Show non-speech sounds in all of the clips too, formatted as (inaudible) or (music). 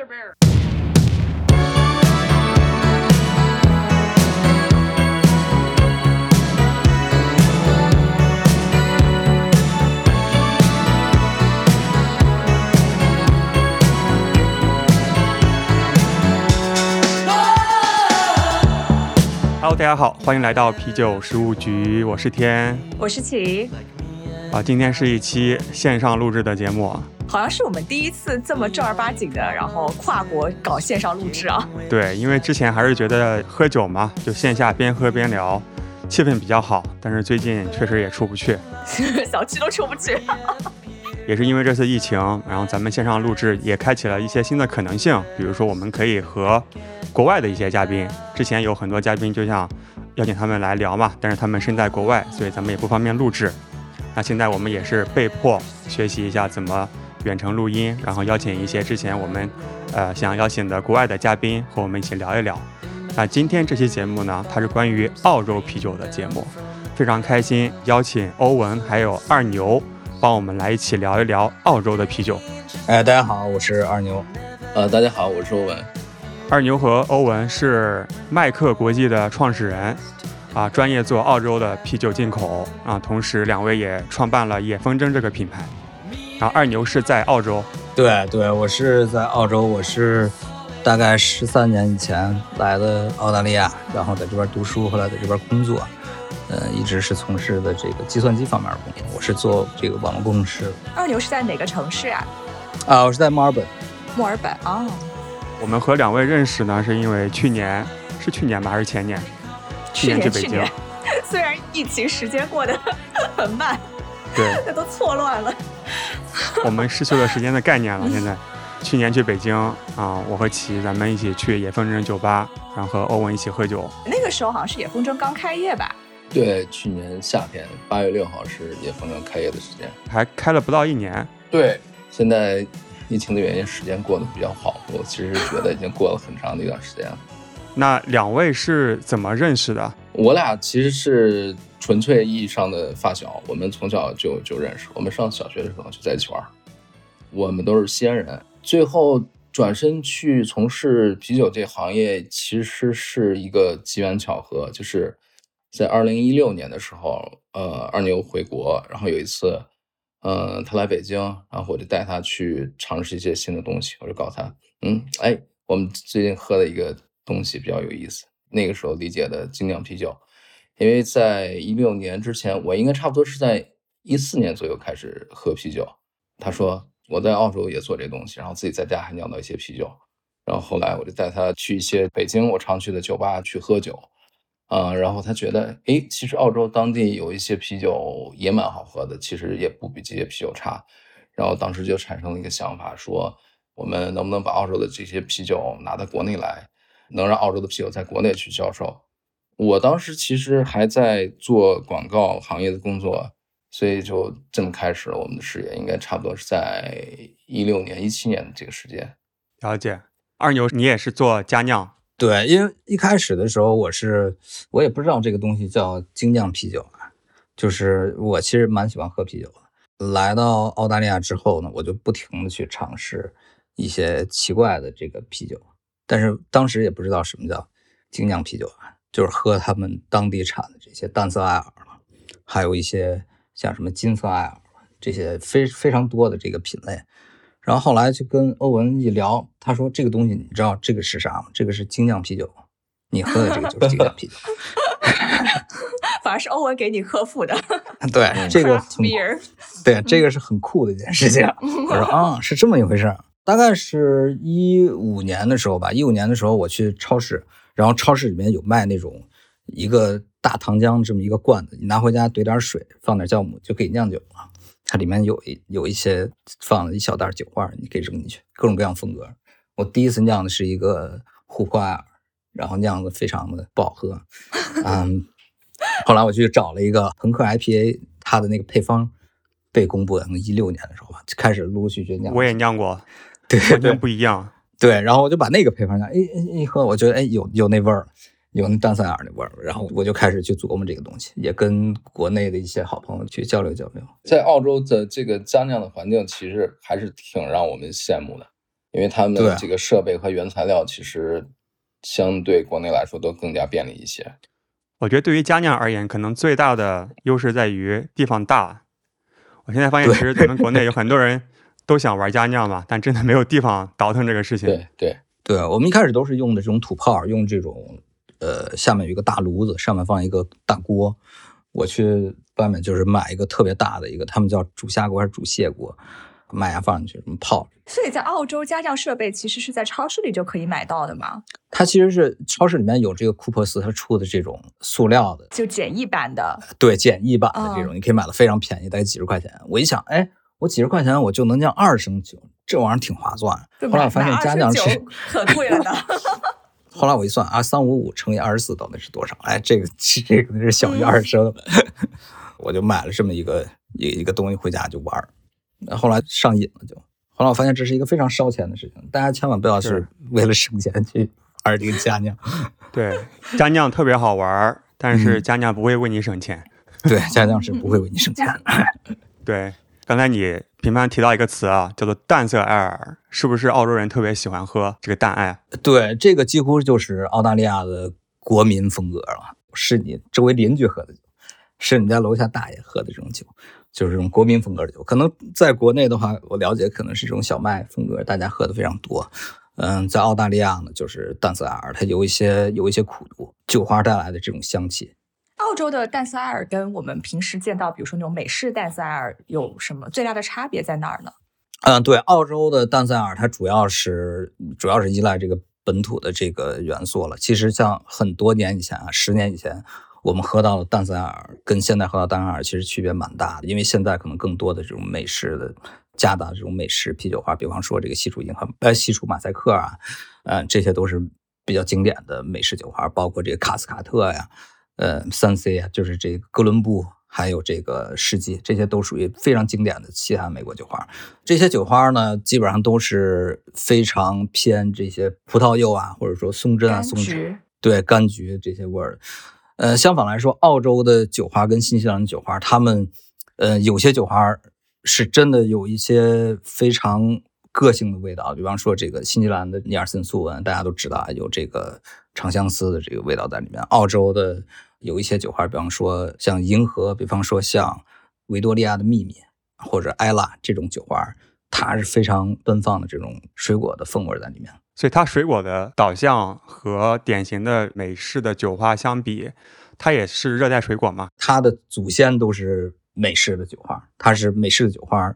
Brother Bear. Hello，大家好，欢迎来到啤酒食物局，我是天我是琪，啊。今天是一期线上录制的节目啊，好像是我们第一次这么正儿八经的，然后跨国搞线上录制啊。对，因为之前还是觉得喝酒嘛，就线下边喝边聊，气氛比较好。但是最近确实也出不去，(laughs) 小区都出不去。(laughs) 也是因为这次疫情，然后咱们线上录制也开启了一些新的可能性，比如说我们可以和国外的一些嘉宾，之前有很多嘉宾就想邀请他们来聊嘛，但是他们身在国外，所以咱们也不方便录制。那现在我们也是被迫学习一下怎么远程录音，然后邀请一些之前我们呃想邀请的国外的嘉宾和我们一起聊一聊。那今天这期节目呢，它是关于澳洲啤酒的节目，非常开心邀请欧文还有二牛帮我们来一起聊一聊澳洲的啤酒。哎，大家好，我是二牛。呃，大家好，我是欧文。二牛和欧文是麦克国际的创始人，啊，专业做澳洲的啤酒进口啊，同时两位也创办了野风筝这个品牌。然后二牛是在澳洲，对对，我是在澳洲，我是大概十三年以前来的澳大利亚，然后在这边读书，后来在这边工作，呃，一直是从事的这个计算机方面的工作。我是做这个网络工程师二牛是在哪个城市啊？啊，我是在墨尔本。墨尔本哦，我们和两位认识呢，是因为去年是去年吧，还是前年？去年去北京去年，(laughs) 虽然疫情时间过得很慢，对，那 (laughs) 都错乱了。(laughs) 我们失去了时间的概念了。现在，去年去北京啊，我和齐咱们一起去野风筝酒吧，然后和欧文一起喝酒。那个时候好像是野风筝刚开业吧？对，去年夏天八月六号是野风筝开业的时间。还开了不到一年，对，现在疫情的原因，时间过得比较好。我其实觉得已经过了很长的一段时间了。那两位是怎么认识的？我俩其实是纯粹意义上的发小，我们从小就就认识，我们上小学的时候就在一起玩。我们都是西安人，最后转身去从事啤酒这行业，其实是一个机缘巧合，就是在二零一六年的时候，呃，二牛回国，然后有一次，呃，他来北京，然后我就带他去尝试一些新的东西，我就告诉他，嗯，哎，我们最近喝的一个东西比较有意思，那个时候理解的精酿啤酒，因为在一六年之前，我应该差不多是在一四年左右开始喝啤酒。他说我在澳洲也做这东西，然后自己在家还酿造一些啤酒。然后后来我就带他去一些北京我常去的酒吧去喝酒，啊、然后他觉得，诶，其实澳洲当地有一些啤酒也蛮好喝的，其实也不比这些啤酒差。然后当时就产生了一个想法，说我们能不能把澳洲的这些啤酒拿到国内来，能让澳洲的啤酒在国内去销售。我当时其实还在做广告行业的工作，所以就这么开始了我们的事业，应该差不多是在一六年、一七年的这个时间。了解。二牛，你也是做佳酿，对，因为一开始的时候，我是我也不知道这个东西叫精酿啤酒啊，就是我其实蛮喜欢喝啤酒的。来到澳大利亚之后呢，我就不停的去尝试一些奇怪的这个啤酒，但是当时也不知道什么叫精酿啤酒啊，就是喝他们当地产的这些淡色艾尔了，还有一些像什么金色艾尔这些非非常多的这个品类。然后后来就跟欧文一聊，他说这个东西你知道这个是啥吗？这个是精酿啤酒，你喝的这个就是精酿啤酒。(laughs) 反而是欧文给你呵护的。(laughs) 对，这个很对，这个是很酷的一件事情。我说啊，是这么一回事儿。大概是一五年的时候吧，一五年的时候我去超市，然后超市里面有卖那种一个大糖浆这么一个罐子，你拿回家兑点水，放点酵母就可以酿酒了。它里面有一有一些放了一小袋酒花，你可以扔进去，各种各样风格。我第一次酿的是一个琥珀艾尔，然后酿的非常的不好喝，嗯，后来我去找了一个朋克 IPA，它的那个配方被公布的，一六年的时候吧，就开始陆陆续续酿。我也酿过，对完全不一样。对，然后我就把那个配方拿，哎哎一喝，我觉得哎有有那味儿，有那淡塞尔那味儿，然后我就开始去琢磨这个东西，也跟国内的一些好朋友去交流交流。在澳洲的这个家酿的环境，其实还是挺让我们羡慕的。因为他们的这个设备和原材料其实相对国内来说都更加便利一些。我觉得对于佳酿而言，可能最大的优势在于地方大。我现在发现，其实咱们国内有很多人都想玩家酿嘛，但真的没有地方倒腾这个事情。对对，对我们一开始都是用的这种土炮，用这种呃下面有一个大炉子，上面放一个大锅。我去外面就是买一个特别大的一个，他们叫煮虾锅还是煮蟹锅，麦芽放进去，什么泡。所以在澳洲家酿设备其实是在超市里就可以买到的嘛，它其实是超市里面有这个库珀斯它出的这种塑料的，就简易版的。对简易版的这种，你可以买的非常便宜，大概几十块钱。我一想，哎，我几十块钱我就能酿二升酒，这玩意儿挺划算。后来我发现买家酿是可贵了呢。(laughs) 后来我一算啊，三五五乘以二十四到底是多少？哎，这个这个是小于二升的，(laughs) 我就买了这么一个一一个东西回家就玩儿。后来上瘾了就，后来我发现这是一个非常烧钱的事情，大家千万不要是是 (laughs) 为了省钱去玩这个家酿。对，家酿特别好玩儿，但是家酿不会为你省钱。对，家酿是不会为你省钱的。对，刚才你频繁提到一个词啊，叫做淡色艾尔，是不是澳洲人特别喜欢喝这个淡艾？对，这个几乎就是澳大利亚的国民风格了，是你周围邻居喝的酒，是你家楼下大爷喝的这种酒，就是这种国民风格的酒。可能在国内的话，我了解可能是这种小麦风格，大家喝的非常多。嗯，在澳大利亚呢，就是淡色艾尔，它有一些有一些苦度，酒花带来的这种香气。澳洲的淡色艾尔跟我们平时见到，比如说那种美式淡色艾尔有什么最大的差别在哪儿呢？嗯，对，澳洲的淡塞尔它主要是主要是依赖这个本土的这个元素了。其实像很多年以前啊，十年以前，我们喝到的淡塞尔跟现在喝到淡塞尔其实区别蛮大的，因为现在可能更多的这种美式的加大这种美式啤酒花，比方说这个西楚银河、呃西楚马赛克啊，嗯这些都是比较经典的美式酒花，包括这个卡斯卡特呀，呃三 C 啊，就是这个哥伦布。还有这个世纪，这些都属于非常经典的西海岸美国酒花。这些酒花呢，基本上都是非常偏这些葡萄柚啊，或者说松针啊、松脂，对柑橘这些味儿。呃，相反来说，澳洲的酒花跟新西兰的酒花，他们呃有些酒花是真的有一些非常个性的味道，比方说这个新西兰的尼尔森苏文，大家都知道啊，有这个长相思的这个味道在里面。澳洲的有一些酒花，比方说像银河，比方说像维多利亚的秘密或者艾拉这种酒花，它是非常奔放的这种水果的风味在里面。所以它水果的导向和典型的美式的酒花相比，它也是热带水果嘛？它的祖先都是美式的酒花，它是美式的酒花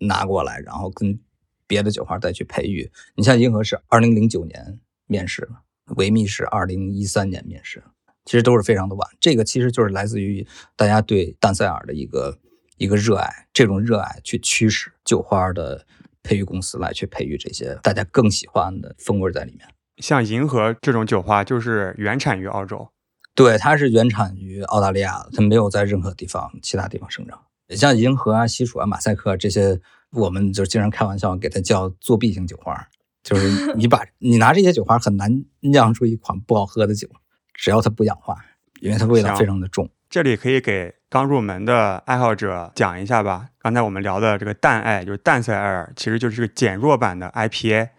拿过来，然后跟别的酒花再去培育。你像银河是二零零九年面世的，维密是二零一三年面世的，其实都是非常的晚。这个其实就是来自于大家对淡塞尔的一个一个热爱，这种热爱去驱使酒花的培育公司来去培育这些大家更喜欢的风味在里面。像银河这种酒花就是原产于澳洲，对，它是原产于澳大利亚，它没有在任何地方其他地方生长。像银河啊、西楚啊、马赛克这些，我们就经常开玩笑给它叫作弊型酒花，就是你把你拿这些酒花很难酿出一款不好喝的酒，只要它不氧化，因为它味道非常的重。这里可以给刚入门的爱好者讲一下吧。刚才我们聊的这个淡艾，就是淡色艾尔，其实就是个减弱版的 IPA。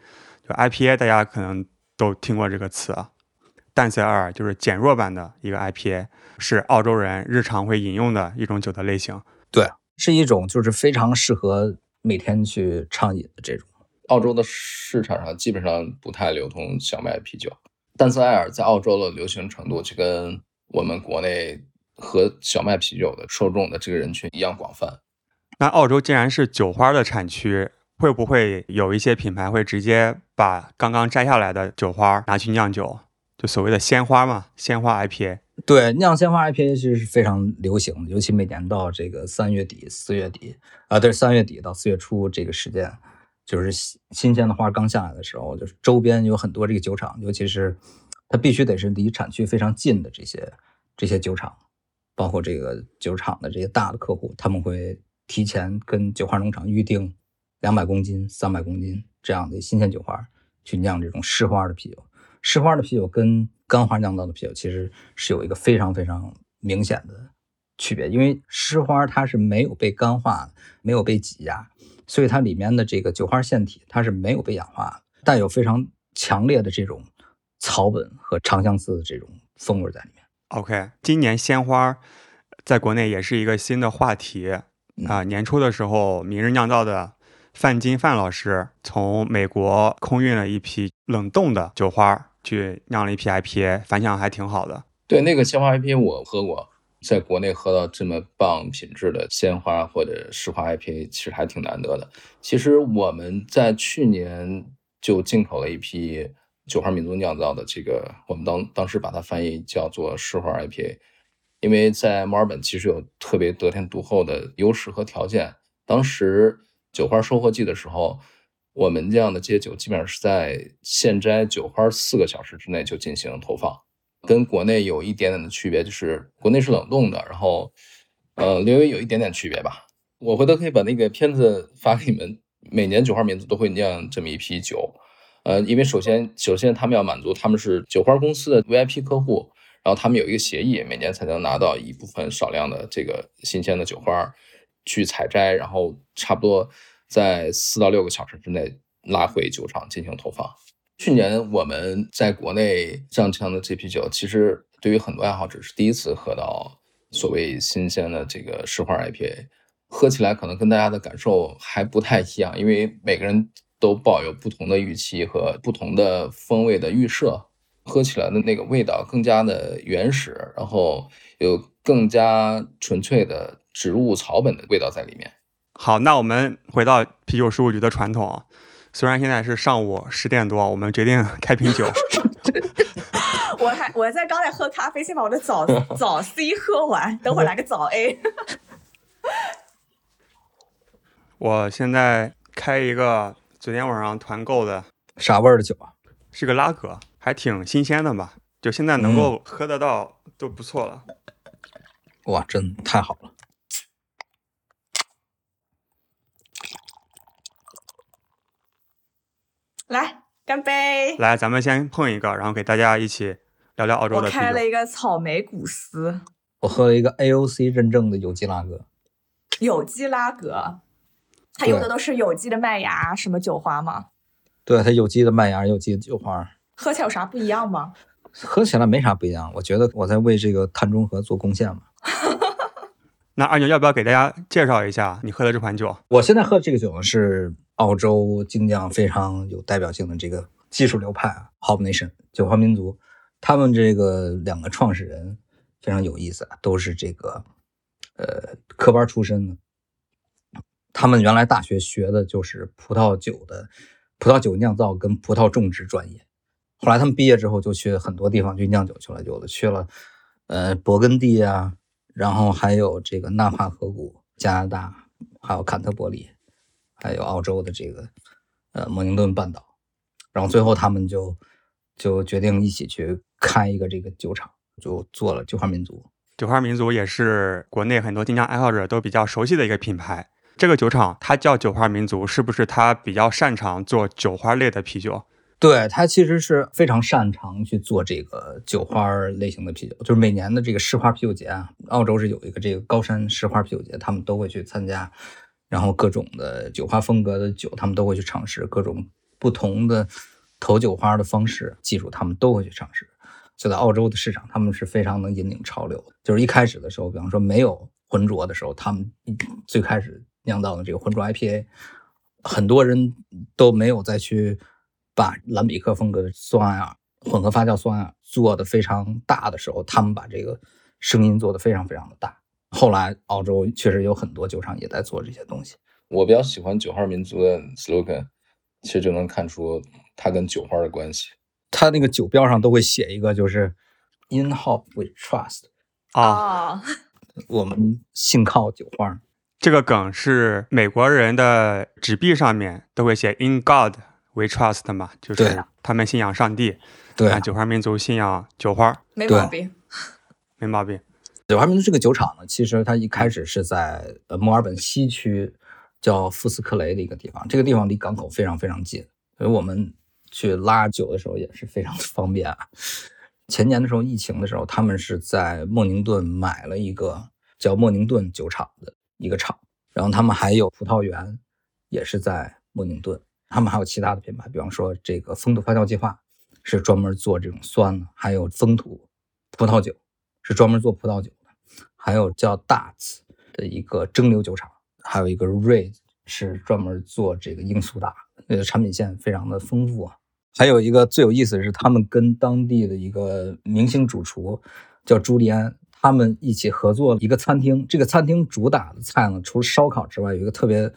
就 IPA，大家可能都听过这个词啊。淡色艾尔就是减弱版的一个 IPA，是澳洲人日常会饮用的一种酒的类型。对，是一种就是非常适合每天去畅饮的这种。澳洲的市场上基本上不太流通小麦啤酒，淡色艾尔在澳洲的流行程度就跟我们国内喝小麦啤酒的受众的这个人群一样广泛。那澳洲既然是酒花的产区，会不会有一些品牌会直接把刚刚摘下来的酒花拿去酿酒，就所谓的鲜花嘛，鲜花 IPA？对，酿鲜花 IPA 其实是非常流行的，尤其每年到这个三月底、四月底，啊、对，三月底到四月初这个时间，就是新新鲜的花刚下来的时候，就是周边有很多这个酒厂，尤其是它必须得是离产区非常近的这些这些酒厂，包括这个酒厂的这些大的客户，他们会提前跟酒花农场预定两百公斤、三百公斤这样的新鲜酒花去酿这种湿花的啤酒。湿花的啤酒跟干花酿造的啤酒其实是有一个非常非常明显的区别，因为湿花它是没有被干化、没有被挤压，所以它里面的这个酒花腺体它是没有被氧化，带有非常强烈的这种草本和长相思的这种风味在里面。OK，今年鲜花在国内也是一个新的话题啊、年初的时候，明日酿造的范金范老师从美国空运了一批冷冻的酒花，去酿了一批 IPA，反响还挺好的。对，那个鲜花 IPA 我喝过，在国内喝到这么棒品质的鲜花或者石花 IPA，其实还挺难得的。其实我们在去年就进口了一批酒花民族酿造的这个，我们当当时把它翻译叫做石花 IPA，因为在墨尔本其实有特别得天独厚的优势和条件。当时酒花收获季的时候，我们这样的这些酒基本上是在现摘酒花四个小时之内就进行投放。跟国内有一点点的区别，就是国内是冷冻的，然后呃略微有一点点区别吧。我回头可以把那个片子发给你们。每年酒花民族都会酿这么一批酒，呃，因为首先首先他们要满足他们是酒花公司的 VIP 客户，然后他们有一个协议，每年才能拿到一部分少量的这个新鲜的酒花去采摘，然后差不多在四到六个小时之内拉回酒厂进行投放。去年我们在国内上枪的这批酒，其实对于很多爱好者是第一次喝到所谓新鲜的这个石花 IPA，喝起来可能跟大家的感受还不太一样，因为每个人都抱有不同的预期和不同的风味的预设，喝起来的那个味道更加的原始，然后有更加纯粹的植物草本的味道在里面。好，那我们回到啤酒事务局的传统，虽然现在是上午十点多，我们决定开瓶酒。(laughs) 我还我在刚才喝咖啡，先把我的早 (laughs) 早 C 喝完，等会儿来个早 A。(laughs) 我现在开一个昨天晚上团购的，啥味儿的酒啊？是个拉格，还挺新鲜的吧？就现在能够喝得到都不错了。哇，真太好了！来，干杯！来，咱们先碰一个，然后给大家一起聊聊澳洲的啤酒。开了一个草莓古斯我喝了一个 AOC 认证的有机拉格，有机拉格，它用的都是有机的麦芽什么酒花吗？对，它有机的麦芽，有机的酒花，喝起来有啥不一样吗？喝起来没啥不一样。我觉得我在为这个碳中和做贡献嘛。(laughs) 那二牛要不要给大家介绍一下你喝的这款酒？我现在喝的这个酒呢是澳洲精酿非常有代表性的这个技术流派啊，Hop Nation 酒花民族，他们这个两个创始人非常有意思啊，都是这个呃科班出身的。他们原来大学学的就是葡萄酒的葡萄酒酿造跟葡萄种植专业，后来他们毕业之后就去很多地方去酿酒去了，有的去了呃勃艮第啊，然后还有这个纳帕河谷、加拿大，还有坎特伯里，还有澳洲的这个呃蒙宁顿半岛，然后最后他们就就决定一起去开一个这个酒厂，就做了酒花民族。酒花民族也是国内很多精酿爱好者都比较熟悉的一个品牌。这个酒厂它叫酒花民族，是不是它比较擅长做酒花类的啤酒？对，他其实是非常擅长去做这个酒花类型的啤酒，就是每年的这个石花啤酒节啊，澳洲是有一个这个高山石花啤酒节，他们都会去参加，然后各种的酒花风格的酒，他们都会去尝试各种不同的投酒花的方式、技术，他们都会去尝试。就在澳洲的市场，他们是非常能引领潮流的。就是一开始的时候，比方说没有浑浊的时候，他们 (clears throat) 最开始酿造的这个浑浊 IPA，很多人都没有再去把兰比克风格的酸艾尔混合发酵酸艾尔做的非常大的时候，他们把这个声音做的非常非常的大。后来澳洲确实有很多酒厂也在做这些东西。我比较喜欢九号民族的 slogan，其实就能看出它跟酒花的关系。它那个酒标上都会写一个，就是 In Hop We Trust，啊、哦，我们信靠酒花。这个梗是美国人的纸币上面都会写 “In God We Trust” 嘛，就对是他们信仰上帝。对啊，酒花民族信仰酒花，没毛病。没毛病。酒花民族这个酒厂呢，其实它一开始是在呃墨尔本西区叫富斯克雷的一个地方，这个地方离港口非常非常近，所以我们去拉酒的时候也是非常的方便啊。前年的时候，疫情的时候，他们是在莫宁顿买了一个叫莫宁顿酒厂的一个厂，然后他们还有葡萄园，也是在莫宁顿。他们还有其他的品牌，比方说这个风土发酵计划是专门做这种酸的，还有风土葡萄酒是专门做葡萄酒的，还有叫 Darts 的一个蒸馏酒厂，还有一个 Ray 是专门做这个罂苏打，那个产品线非常的丰富啊。还有一个最有意思的是，他们跟当地的一个明星主厨叫朱利安，他们一起合作了一个餐厅。这个餐厅主打的菜呢，除了烧烤之外，有一个特别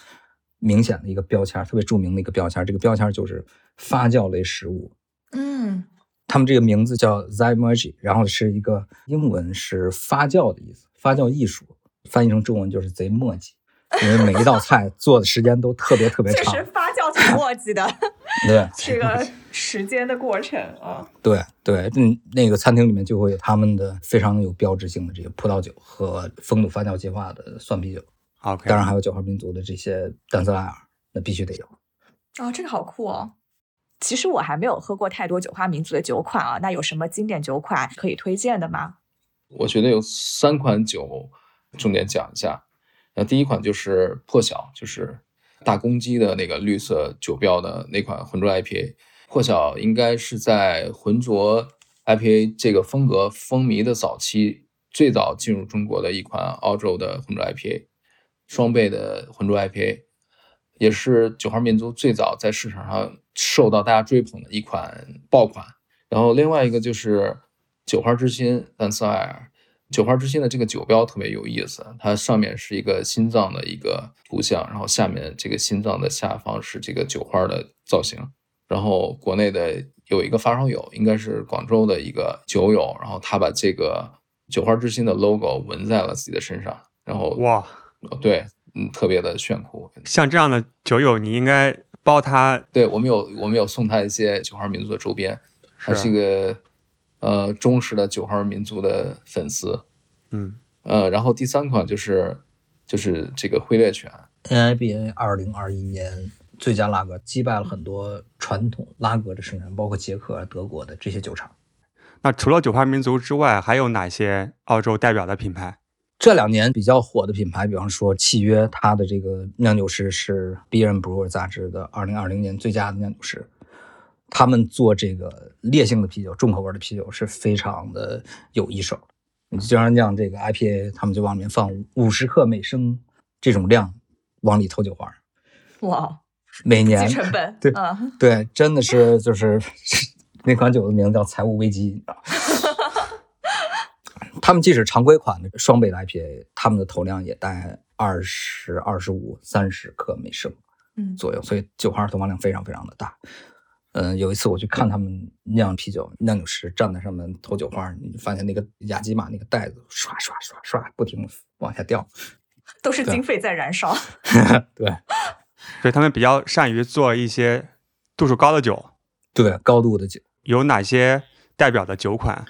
明显的一个标签，特别著名的一个标签。这个标签就是发酵类食物。嗯，他们这个名字叫 Zymergy，然后是一个英文是发酵的意思，发酵艺术，翻译成中文就是贼墨迹，因为每一道菜 (laughs) 做的时间都特别特别长。确实发酵挺墨迹的，(laughs) 对，这个时间的过程啊。对对，嗯，那个餐厅里面就会有他们的非常有标志性的这个葡萄酒和风土发酵计划的蒜啤酒，OK，当然还有九号民族的这些丹泽莱尔，那必须得有。哦，这个好酷哦！其实我还没有喝过太多酒花民族的酒款啊，那有什么经典酒款可以推荐的吗？我觉得有三款酒重点讲一下。那第一款就是破晓，就是大公鸡的那个绿色酒标的那款浑浊 IPA。破晓应该是在浑浊 IPA 这个风格风靡的早期，最早进入中国的一款澳洲的浑浊 IPA，双倍的浑浊 IPA，也是九号民族最早在市场上受到大家追捧的一款爆款。然后另外一个就是酒花之心丹斯艾尔，酒花之心的这个酒标特别有意思，它上面是一个心脏的一个图像，然后下面这个心脏的下方是这个酒花的造型。然后国内的有一个发烧友，应该是广州的一个酒友，然后他把这个酒花之心的 logo 纹在了自己的身上，然后哇，对，嗯，特别的炫酷。像这样的酒友，你应该包他对我们有我们有送他一些九号民族的周边，他是是一个呃忠实的九号民族的粉丝。嗯呃，然后第三款就是就是这个灰猎犬，NIBA 二零二一年最佳拉格击败了很多传统拉格的生产，包括捷克、德国的这些酒厂。那除了九花民族之外，还有哪些澳洲代表的品牌？这两年比较火的品牌，比方说契约，它的这个酿酒师是《Beer and Brewer》杂志的二零二零年最佳的酿酒师。他们做这个烈性的啤酒、重口味的啤酒是非常的有一手。你就像酿这个 IPA，他们就往里面放五十克每升这种量，往里投酒花。哇，每年成本，(laughs) 对嗯，对，真的是就是 (laughs) 那款酒的名字叫财务危机，你知道吗？他们即使常规款的双倍的 IPA，他们的投量也在二十二十五、三十克每升嗯左右，所以酒花投放量非常非常的大。嗯，有一次我去看他们酿啤酒，酿酒师站在上面投酒花，你发现那个雅基玛那个袋子刷刷刷刷不停往下掉。都是经费在燃烧。(laughs) 对所以他们比较善于做一些度数高的酒。对，高度的酒。有哪些代表的酒款？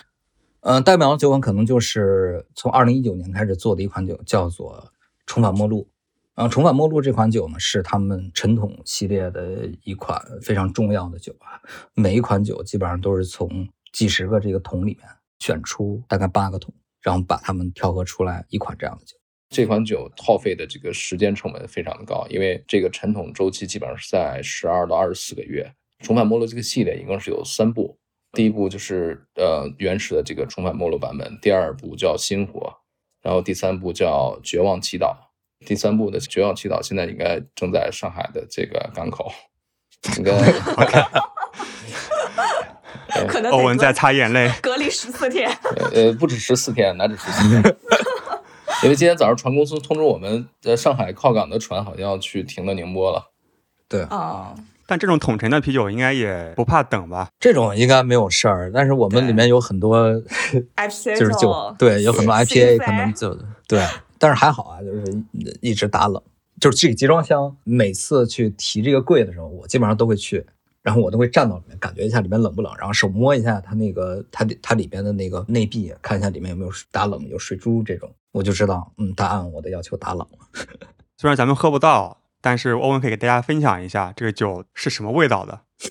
嗯，代表的酒款可能就是从二零一九年开始做的一款酒，叫做重返末路。呃重返末路这款酒呢，是他们陈桶系列的一款非常重要的酒啊。每一款酒基本上都是从几十个这个桶里面选出大概八个桶，然后把它们调和出来一款这样的酒。这款酒耗费的这个时间成本非常的高，因为这个陈桶周期基本上是在十二到二十四个月。重返末路这个系列一共是有三部，第一部就是呃原始的这个重返末路版本，第二部叫星火，然后第三部叫绝望祈祷。第三部的绝望祈祷现在应该正在上海的这个港口，应该 (laughs) 可能得欧文在擦眼泪。隔离十四天。呃呃不止十四天，哪止十四天？(laughs) 因为今天早上船公司通知我们，在上海靠港的船好像要去停到宁波了。对，哦，但这种桶陈的啤酒应该也不怕等吧？这种应该没有事儿，但是我们里面有很多 IPA (laughs) 就是酒，对，有很多 IPA 可能就对，但是还好啊，就是一直打冷。就是这个集装箱，每次去提这个柜的时候，我基本上都会去，然后我都会站到里面，感觉一下里面冷不冷，然后手摸一下它那个它它里边的那个内壁，看一下里面有没有打冷，有水珠这种，我就知道，嗯，它按我的要求打冷了。虽然咱们喝不到，但是欧文可以给大家分享一下这个酒是什么味道的。(laughs)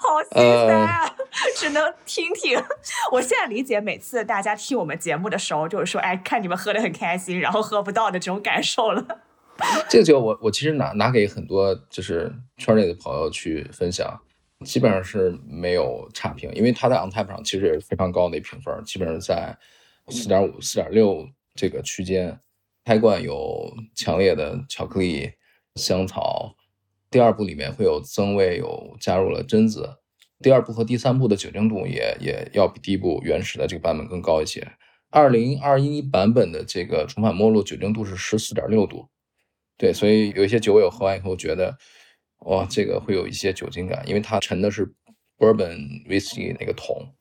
好心塞啊！只能听听。我现在理解每次大家听我们节目的时候，就是说，哎，看你们喝的很开心，然后喝不到的这种感受了。(laughs) 这个酒我我其实拿拿给很多就是圈内的朋友去分享，基本上是没有差评，因为它在 on tap 上其实也是非常高的一评分，基本上在四点五、四点六这个区间。开罐有强烈的巧克力、香草，第二步里面会有增味，有加入了榛子。第二步和第三步的酒精度也也要比第一步原始的这个版本更高一些。二零二一版本的这个重返末路酒精度是十四点六度，对，所以有一些酒友喝完以后觉得，哇，这个会有一些酒精感，因为它沉的是 bourbon whisky 那个桶。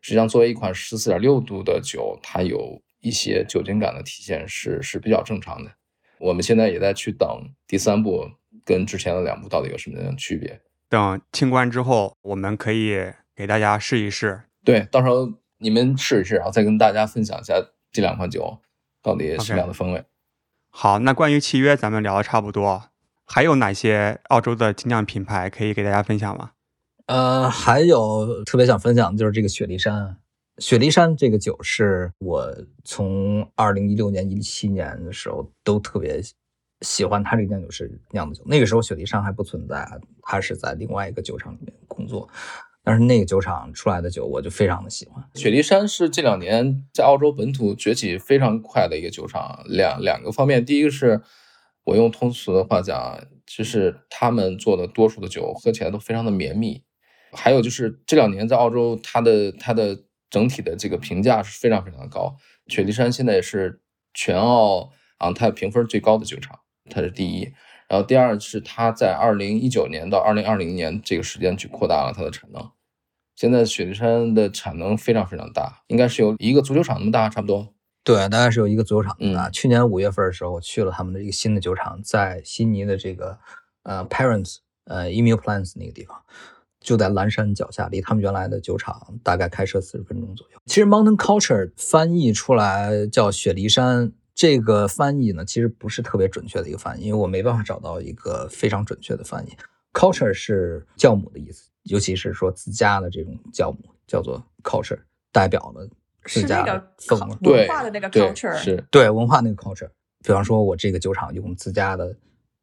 实际上，作为一款十四点六度的酒，它有一些酒精感的体现是是比较正常的。我们现在也在去等第三部跟之前的两部到底有什么样的区别。等清关之后，我们可以给大家试一试。对，到时候你们试一试，然后再跟大家分享一下这两款酒到底什么样的风味。好，那关于契约咱们聊的差不多，还有哪些澳洲的精酿品牌可以给大家分享吗？呃，还有特别想分享的就是这个雪梨山。雪梨山这个酒是我从二零一六年、一七年的时候都特别喜欢它这个酿酒师酿的酒。那个时候雪梨山还不存在，他是在另外一个酒厂里面工作。但是那个酒厂出来的酒，我就非常的喜欢。雪梨山是这两年在澳洲本土崛起非常快的一个酒厂，两两个方面，第一个是我用通俗的话讲，就是他们做的多数的酒喝起来都非常的绵密，还有就是这两年在澳洲，它的它的整体的这个评价是非常非常的高。雪梨山现在也是全澳啊，它评分最高的酒厂，它是第一。然后第二是它在二零一九年到二零二零年这个时间去扩大了它的产能。现在雪梨山的产能非常非常大，应该是有一个足球场那么大，差不多。对，大概是有一个足球场那么大。嗯去年五月份的时候，我去了他们的一个新的酒厂，在悉尼的这个呃 Parents 呃 Emu Plants 那个地方，就在蓝山脚下，离他们原来的酒厂大概开车四十分钟左右。其实 Mountain Culture 翻译出来叫雪梨山，这个翻译呢其实不是特别准确的一个翻译，因为我没办法找到一个非常准确的翻译。Culture 是酵母的意思，尤其是说自家的这种酵母叫做 culture，代表了自家是那个的风文化的那个 culture，是对文化那个 culture，比方说我这个酒厂用自家的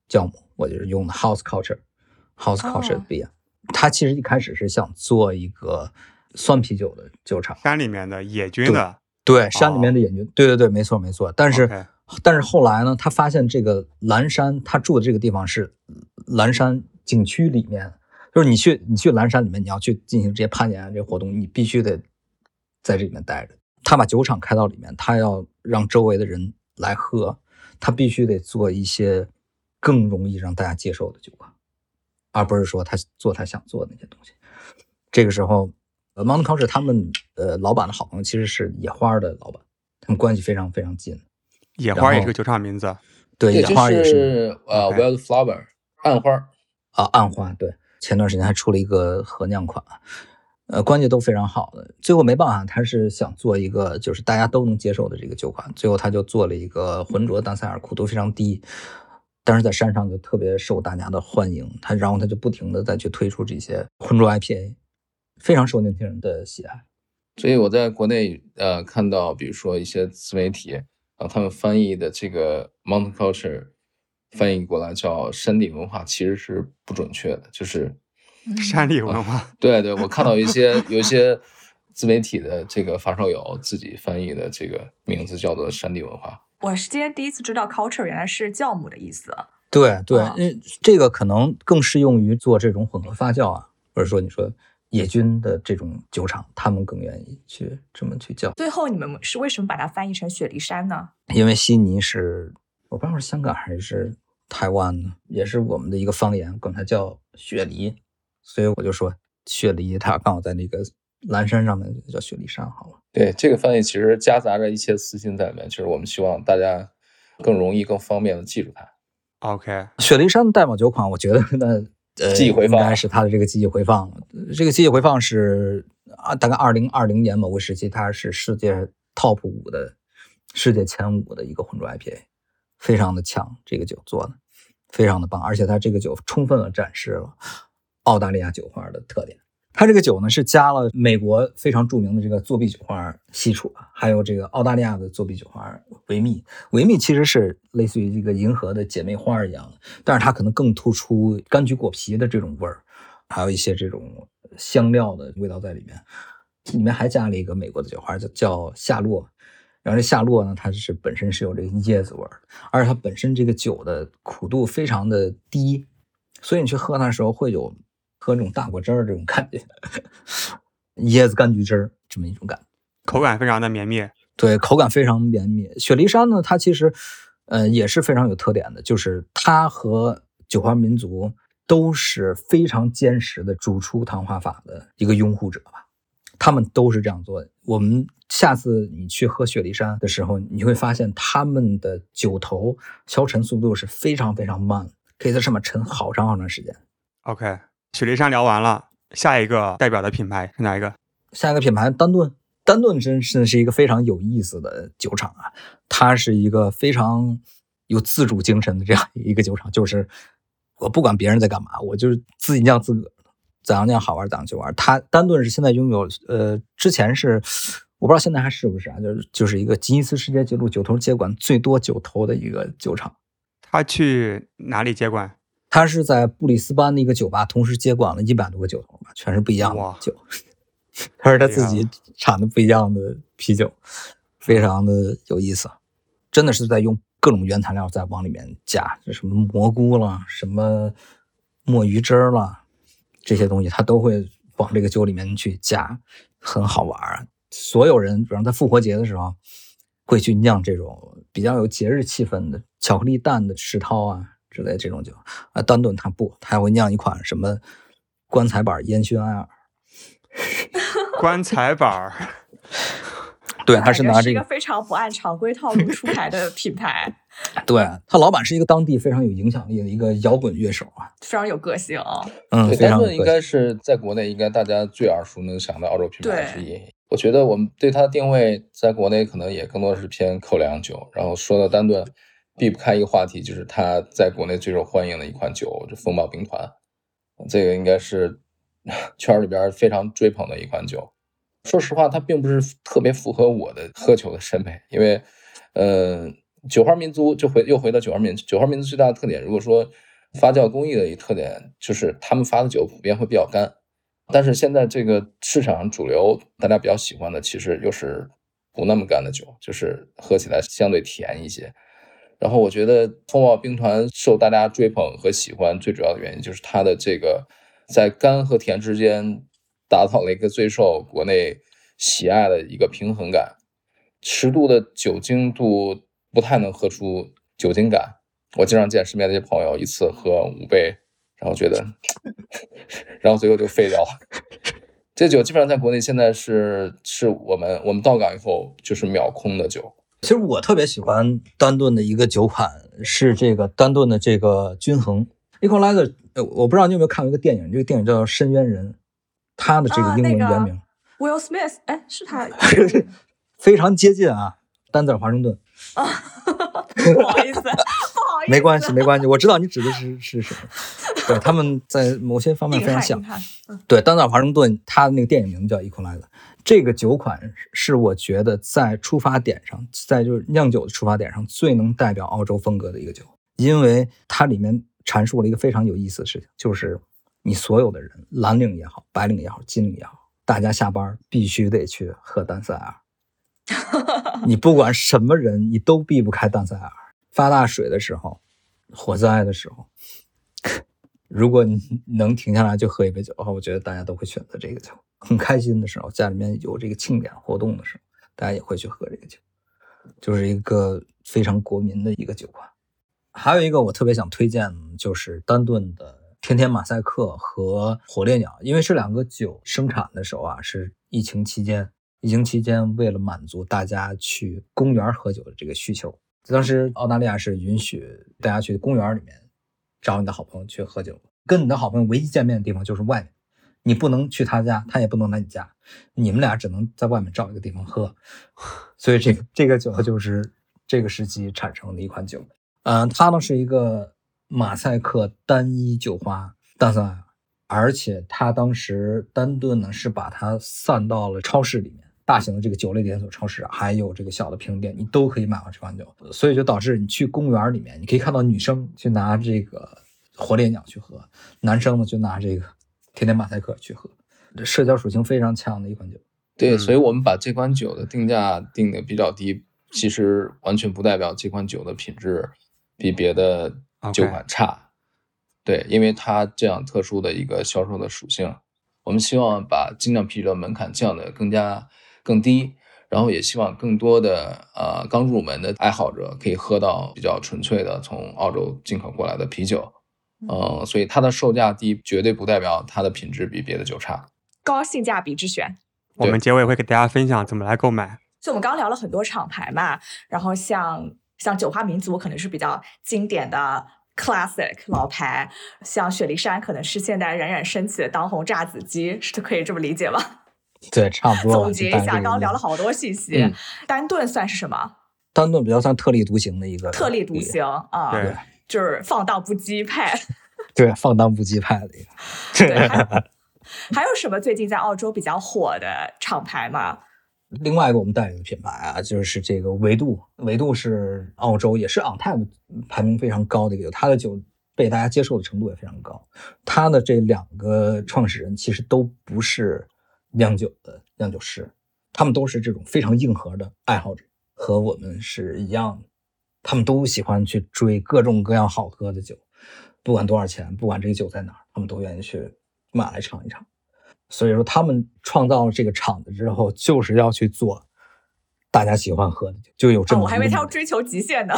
酵母，我就是用的 house culture，house culture 哦不一样。他其实一开始是想做一个酸啤酒的酒厂，山里面的野菌的，对山里面的野菌，对对对，没错没错。但是但是后来呢，他发现这个蓝山，他住的这个地方是蓝山景区里面，就是你去你去蓝山里面，你要去进行这些攀岩啊这些活动，你必须得在这里面待着。他把酒厂开到里面，他要让周围的人来喝，他必须得做一些更容易让大家接受的酒款，而不是说他做他想做的那些东西。这个时候，呃，Mount Culture 他们呃老板的好朋友其实是野花的老板，他们关系非常非常近。野花也是个酒厂名字。对，野花也是是呃 wildflower 暗花。啊，暗花对，前段时间还出了一个合酿款，呃，关系都非常好的。最后没办法，他是想做一个就是大家都能接受的这个酒款，最后他就做了一个浑浊丹塞尔，苦度非常低，但是在山上就特别受大家的欢迎。他然后他就不停的再去推出这些浑浊 IPA，非常受年轻人的喜爱。所以我在国内呃看到，比如说一些自媒体，然后他们翻译的这个 Mountain Culture 翻译过来叫山地文化，其实是不准确的。就是嗯山地文化，对对，我看到一些有一些自媒体的这个发烧友自己翻译的这个名字叫做山地文化。我是今天第一次知道 culture 原来是酵母的意思。对对啊，因为这个可能更适用于做这种混合发酵啊，或者说你说野菌的这种酒厂，他们更愿意去这么去叫。最后你们是为什么把它翻译成雪梨山呢？因为悉尼是我不知道是香港还是台湾呢，也是我们的一个方言，管它叫雪梨，所以我就说雪梨，它刚好在那个蓝山上面，就叫雪梨山好了。对这个翻译其实夹杂着一些私心在里面，就是我们希望大家更容易、更方便的记住它。OK，雪梨山的代表酒款，我觉得那，呃，记忆回放应该是它的这个记忆回放。这个记忆回放是啊，大概二零二零年某个时期，它是世界 top 五的，世界前五的一个浑浊 IPA，非常的强，这个酒做的非常的棒，而且它这个酒充分的展示了澳大利亚酒花的特点。它这个酒呢是加了美国非常著名的这个作弊酒花西楚，还有这个澳大利亚的作弊酒花维密。维密其实是类似于这个银河的姐妹花一样的，但是它可能更突出柑橘果皮的这种味儿，还有一些这种香料的味道在里面。里面还加了一个美国的酒花，叫叫夏洛。然后这夏洛呢，它是本身是有这个椰子味儿，而且它本身这个酒的苦度非常的低，所以你去喝它的时候会有。喝那种大果汁儿这种感觉，椰子柑橘汁儿这么一种感觉，口感非常的绵密。对，口感非常绵密。雪梨山呢，它其实，呃，也是非常有特点的，就是它和酒花民族都是非常坚实的煮出糖化法的一个拥护者吧。他们都是这样做的。我们下次你去喝雪梨山的时候，你会发现他们的酒头消沉速度是非常非常慢，可以在上面沉好长好长时间。OK。雪梨山聊完了，下一个代表的品牌是哪一个？下一个品牌丹顿，丹顿真是是一个非常有意思的酒厂啊！它是一个非常有自主精神的这样一个酒厂，就是我不管别人在干嘛，我就是自己酿自个，怎样酿好玩怎样去玩。它丹顿是现在拥有，呃，之前是我不知道现在还是不是啊，就是就是一个吉尼斯世界纪录酒头接管最多酒头的一个酒厂。他去哪里接管？他是在布里斯班的一个酒吧，同时接管了一百多个酒头吧，全是不一样的酒。(laughs) 他是他自己产的不一样的啤酒，非常的有意思。真的是在用各种原材料在往里面加，这什么蘑菇了，什么墨鱼汁儿了，这些东西他都会往这个酒里面去加，很好玩。所有人，比方在复活节的时候，会去酿这种比较有节日气氛的巧克力蛋的石涛啊。之类这种酒啊，丹顿它不，它还会酿一款什么棺材板烟熏艾尔。(laughs) 棺材板儿，(laughs) 对，他是拿这个非常不按常规套路出牌的 (laughs) 品牌。对他老板是一个当地非常有影响力的一个摇滚乐手啊，非常有个性啊。嗯，丹顿应该是在国内应该大家最耳熟能详的澳洲品牌之一。我觉得我们对它的定位在国内可能也更多是偏口粮酒。然后说到丹顿。避不开一个话题，就是它在国内最受欢迎的一款酒，就风暴兵团，这个应该是 (laughs) 圈里边非常追捧的一款酒。说实话，它并不是特别符合我的喝酒的审美，因为，呃，酒花民族就回又回到酒花民族酒花民族最大的特点，如果说发酵工艺的一特点，就是他们发的酒普遍会比较干。但是现在这个市场上主流大家比较喜欢的，其实又是不那么干的酒，就是喝起来相对甜一些。然后我觉得风暴兵团受大家追捧和喜欢，最主要的原因就是它的这个在干和甜之间达到了一个最受国内喜爱的一个平衡感。十度的酒精度不太能喝出酒精感，我经常见身边那些朋友一次喝五杯，然后觉得，(laughs) 然后最后就废掉了。这酒基本上在国内现在是是我们我们到港以后就是秒空的酒。其实我特别喜欢丹顿的一个酒款，是这个丹顿的这个均衡。Equalizer，呃，我不知道你有没有看过一个电影，这个电影叫《深渊人》，他的这个英文原名 Will Smith，哎，是他，(laughs) 非常接近啊，丹泽尔华盛顿。啊，不好意思，不好意思，没关系，没关系，我知道你指的是是什么。对，他们在某些方面非常像。对，丹泽尔华盛顿，他的那个电影名字叫 Equalizer。这个酒款是我觉得在出发点上，在就是酿酒的出发点上最能代表澳洲风格的一个酒，因为它里面阐述了一个非常有意思的事情，就是你所有的人，蓝领也好，白领也好，金领也好，大家下班必须得去喝丹塞尔。(laughs) 你不管什么人，你都避不开丹塞尔。发大水的时候，火灾的时候，(laughs) 如果你能停下来就喝一杯酒的话，我觉得大家都会选择这个酒。很开心的时候，家里面有这个庆典活动的时候，大家也会去喝这个酒，就是一个非常国民的一个酒款。还有一个我特别想推荐，就是丹顿的天天马赛克和火烈鸟，因为这两个酒生产的时候啊，是疫情期间，疫情期间为了满足大家去公园喝酒的这个需求，当时澳大利亚是允许大家去公园里面找你的好朋友去喝酒，跟你的好朋友唯一见面的地方就是外面。你不能去他家，他也不能来你家，你们俩只能在外面找一个地方喝。所以这个这个酒就是这个时期产生的一款酒。嗯，它呢是一个马赛克单一酒花淡色，而且它当时丹顿呢是把它散到了超市里面，大型的这个酒类连锁超市啊，还有这个小的平店，你都可以买到这款酒。所以就导致你去公园里面，你可以看到女生去拿这个火烈鸟去喝，男生呢就拿这个甜点马赛克去喝，这社交属性非常强的一款酒。对，嗯所以我们把这款酒的定价定的比较低，其实完全不代表这款酒的品质比别的酒款差。对，因为它这样特殊的一个销售的属性，我们希望把精酿啤酒的门槛降得更加更低，然后也希望更多的呃刚入门的爱好者可以喝到比较纯粹的从澳洲进口过来的啤酒。嗯、所以它的售价低，绝对不代表它的品质比别的酒差。高性价比之选。我们结尾会给大家分享怎么来购买。所以我们刚刚聊了很多厂牌嘛，然后像像酒花民族可能是比较经典的 classic 老牌，像雪梨山可能是现在冉冉升起的当红炸子鸡，是可以这么理解吗？(laughs) 对，差不多。总结一下，刚刚聊了好多信息。嗯丹顿算是什么？丹顿比较算特立独行的一个特立独行啊，对就是放荡不羁派。(laughs) 对，放荡不羁派的一个。对，还 (laughs) 还有什么最近在澳洲比较火的厂牌吗？另外一个我们代理的品牌啊，就是这个维度，维度是澳洲也是 on time 排名非常高的一个酒，它的酒被大家接受的程度也非常高。它的这两个创始人其实都不是酿酒的酿酒师，他们都是这种非常硬核的爱好者，和我们是一样的。他们都喜欢去追各种各样好喝的酒，不管多少钱，不管这个酒在哪儿，他们都愿意去买来尝一尝。所以说，他们创造了这个厂子之后，就是要去做大家喜欢喝的酒，就有这哦，么、我还以为他要追求极限呢。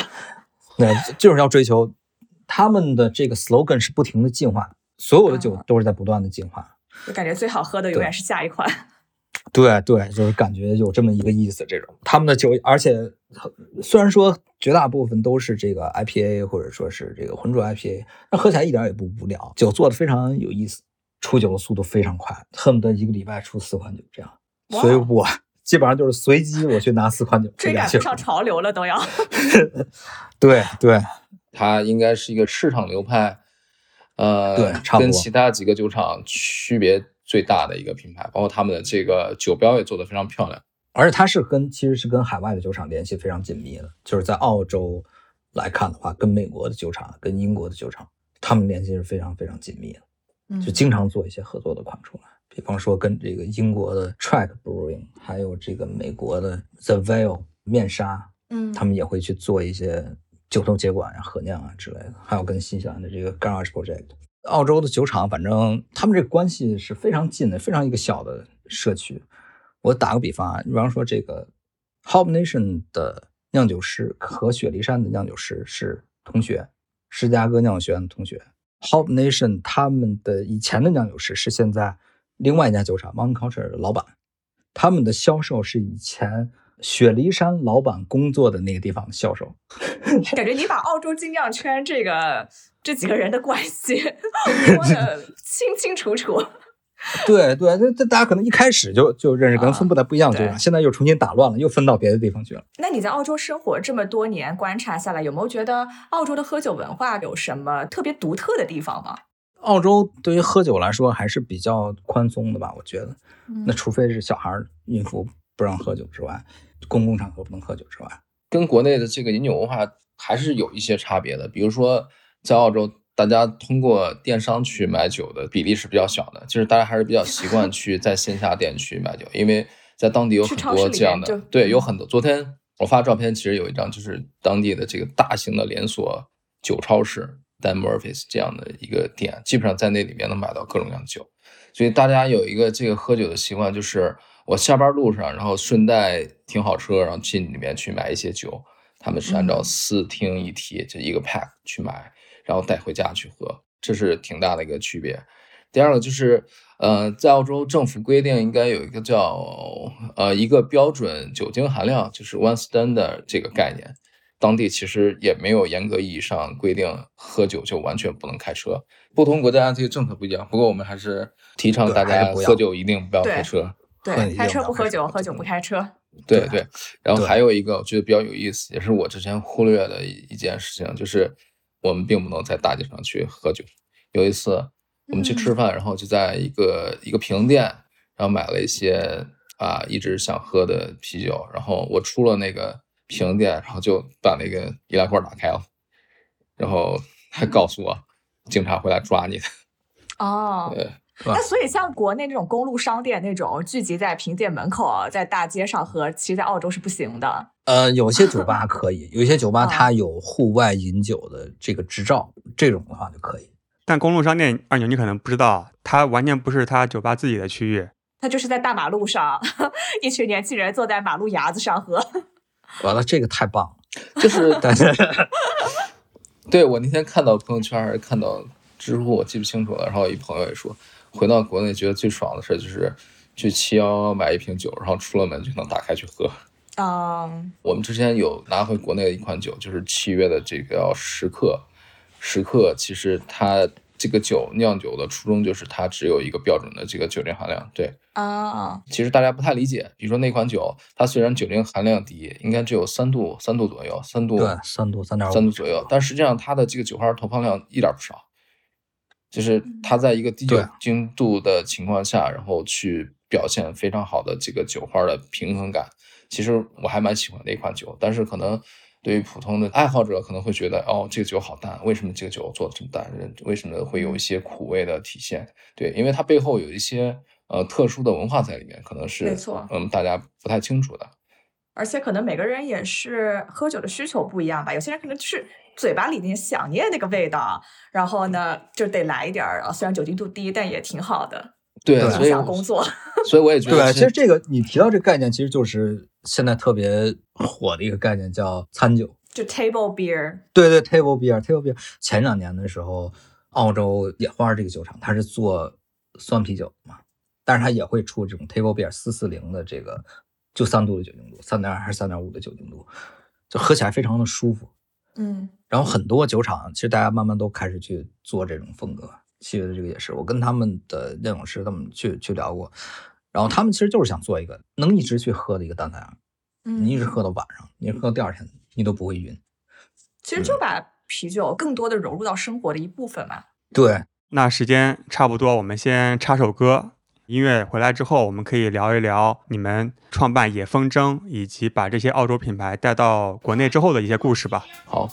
对，就是要追求他们的这个 slogan 是不停的进化，所有的酒啊都是在不断的进化。我感觉最好喝的永远是下一款。对对，就是感觉有这么一个意思。这种他们的酒，而且虽然说绝大部分都是这个 IPA 或者说是这个浑浊 IPA，那喝起来一点也不无聊，酒做的非常有意思，出酒的速度非常快，恨不得一个礼拜出四款酒这样。所以我基本上就是随机我去拿四款酒追赶不上潮流了都要。(laughs) 对对，(laughs) 它应该是一个市场流派，呃，对差不多跟其他几个酒厂区别最大的一个品牌，包括他们的这个酒标也做得非常漂亮。而且它是跟其实是跟海外的酒厂联系非常紧密的，就是在澳洲来看的话，跟美国的酒厂、跟英国的酒厂，他们联系是非常非常紧密的，嗯就经常做一些合作的款出来。比方说跟这个英国的 Track Brewing，还有这个美国的 The Veil 面纱，嗯他们也会去做一些酒头接管啊、合酿啊之类的，还有跟新西兰的这个 Garage Project。澳洲的酒厂，反正他们这个关系是非常近的，非常一个小的社区。我打个比方啊，比方说这个 Hop Nation 的酿酒师和雪梨山的酿酒师是同学，芝加哥酿酒学院的同学。Hop Nation 他们的以前的酿酒师是现在另外一家酒厂 Mountain Culture 的老板，他们的销售是以前雪梨山老板工作的那个地方的销售。(laughs) 感觉你把澳洲精酿圈这个这几个人的关系 (laughs) (laughs) 说的清清楚楚。对 (laughs) 对，这这大家可能一开始就就认识，可能分布在不一样的酒厂，对现在又重新打乱了，又分到别的地方去了。那你在澳洲生活这么多年，观察下来，有没有觉得澳洲的喝酒文化有什么特别独特的地方吗？澳洲对于喝酒来说还是比较宽松的吧，我觉得。那嗯除非是小孩儿、孕妇不让喝酒之外，公共场合不能喝酒之外，跟国内的这个饮酒文化还是有一些差别的。比如说，在澳洲，大家通过电商去买酒的比例是比较小的，就是大家还是比较习惯 (laughs) 去在线下店去买酒，因为在当地有很多这样的，对，有嗯很多。昨天我发照片，其实有一张就是当地的这个大型的连锁酒超市 Dan Murphy's 这样的一个店，基本上在那里面能买到各种各样的酒。所以大家有一个这个喝酒的习惯，就是我下班路上，然后顺带停好车，然后进里面去买一些酒。他们是按照嗯四听一提就一个 pack 去买，然后带回家去喝，这是挺大的一个区别。第二个就是，呃，在澳洲政府规定应该有一个叫呃一个标准酒精含量，就是 one standard 这个概念。当地其实也没有严格意义上规定喝酒就完全不能开车，不同国家这个政策不一样。不过我们还是提倡大家喝酒一定不要开车。喝对，开车车不喝酒，喝酒不开车。对对对，然后还有一个我觉得比较有意思，也是我之前忽略的一一件事情，就是我们并不能在大街上去喝酒。有一次，我们去吃饭，然后就在一个一个平店，然后买了一些啊一直想喝的啤酒，然后我出了那个平店，然后就把那个易拉罐打开了，然后还告诉我警察会来抓你的。哦，对，那所以像国内那种公路商店那种聚集在平店门口，在大街上喝，其实在澳洲是不行的。呃，有些酒吧 (laughs) 可以，有些酒吧啊它有户外饮酒的这个执照，这种的话就可以。但公路商店二牛你可能不知道，它完全不是他酒吧自己的区域。它就是在大马路上，(laughs) 一群年轻人坐在马路牙子上喝。完了，这个太棒了。就是 (laughs) 对我那天看到朋友圈还是看到知乎，我记不清楚了。然后一朋友也说，回到国内觉得最爽的事就是去七幺幺买一瓶酒，然后出了门就能打开去喝。嗯，我们之前有拿回国内的一款酒，就是契约的这个叫时刻。时刻其实它这个酒酿酒的初衷就是它只有一个标准的这个酒精含量。对，啊，其实大家不太理解，比如说那款酒，它虽然酒精含量低，应该只有三度三度左右，三度对，三度三点五，三度左右，但实际上它的这个酒花投放量一点儿不少，就是它在一个低酒精度的情况下，然后去表现非常好的这个酒花的平衡感。其实我还蛮喜欢的一款酒，但是可能对于普通的爱好者可能会觉得，哦，这个酒好淡，为什么这个酒做的这么淡？为什么会有一些苦味的体现？对，因为它背后有一些呃特殊的文化在里面，可能是没错嗯大家不太清楚的。而且可能每个人也是喝酒的需求不一样吧，有些人可能就是嘴巴里面想念那个味道，然后呢就得来一点儿，啊虽然酒精度低，但也挺好的，对，影响工作。所以我也觉得对，其实这个你提到这个概念，其实就是现在特别火的一个概念，叫餐酒。就 table beer，对对，table beer，table beer。前两年的时候，澳洲野花这个酒厂，它是做酸啤酒的嘛，但是它也会出这种 table beer 四四零的这个，就三度的酒精度，三点二还是三点五的酒精度，就喝起来非常的舒服。嗯然后很多酒厂其实大家慢慢都开始去做这种风格，契约的这个也是，我跟他们的酿酒师他们去去聊过，然后他们其实就是想做一个能一直去喝的一个淡菜，你一直嗯，喝到晚上，你喝到第二天你都不会晕。其实就把啤酒更多的融入到生活的一部分嘛。对，那时间差不多，我们先插首歌。音乐回来之后，我们可以聊一聊你们创办野风筝，以及把这些澳洲品牌带到国内之后的一些故事吧。好。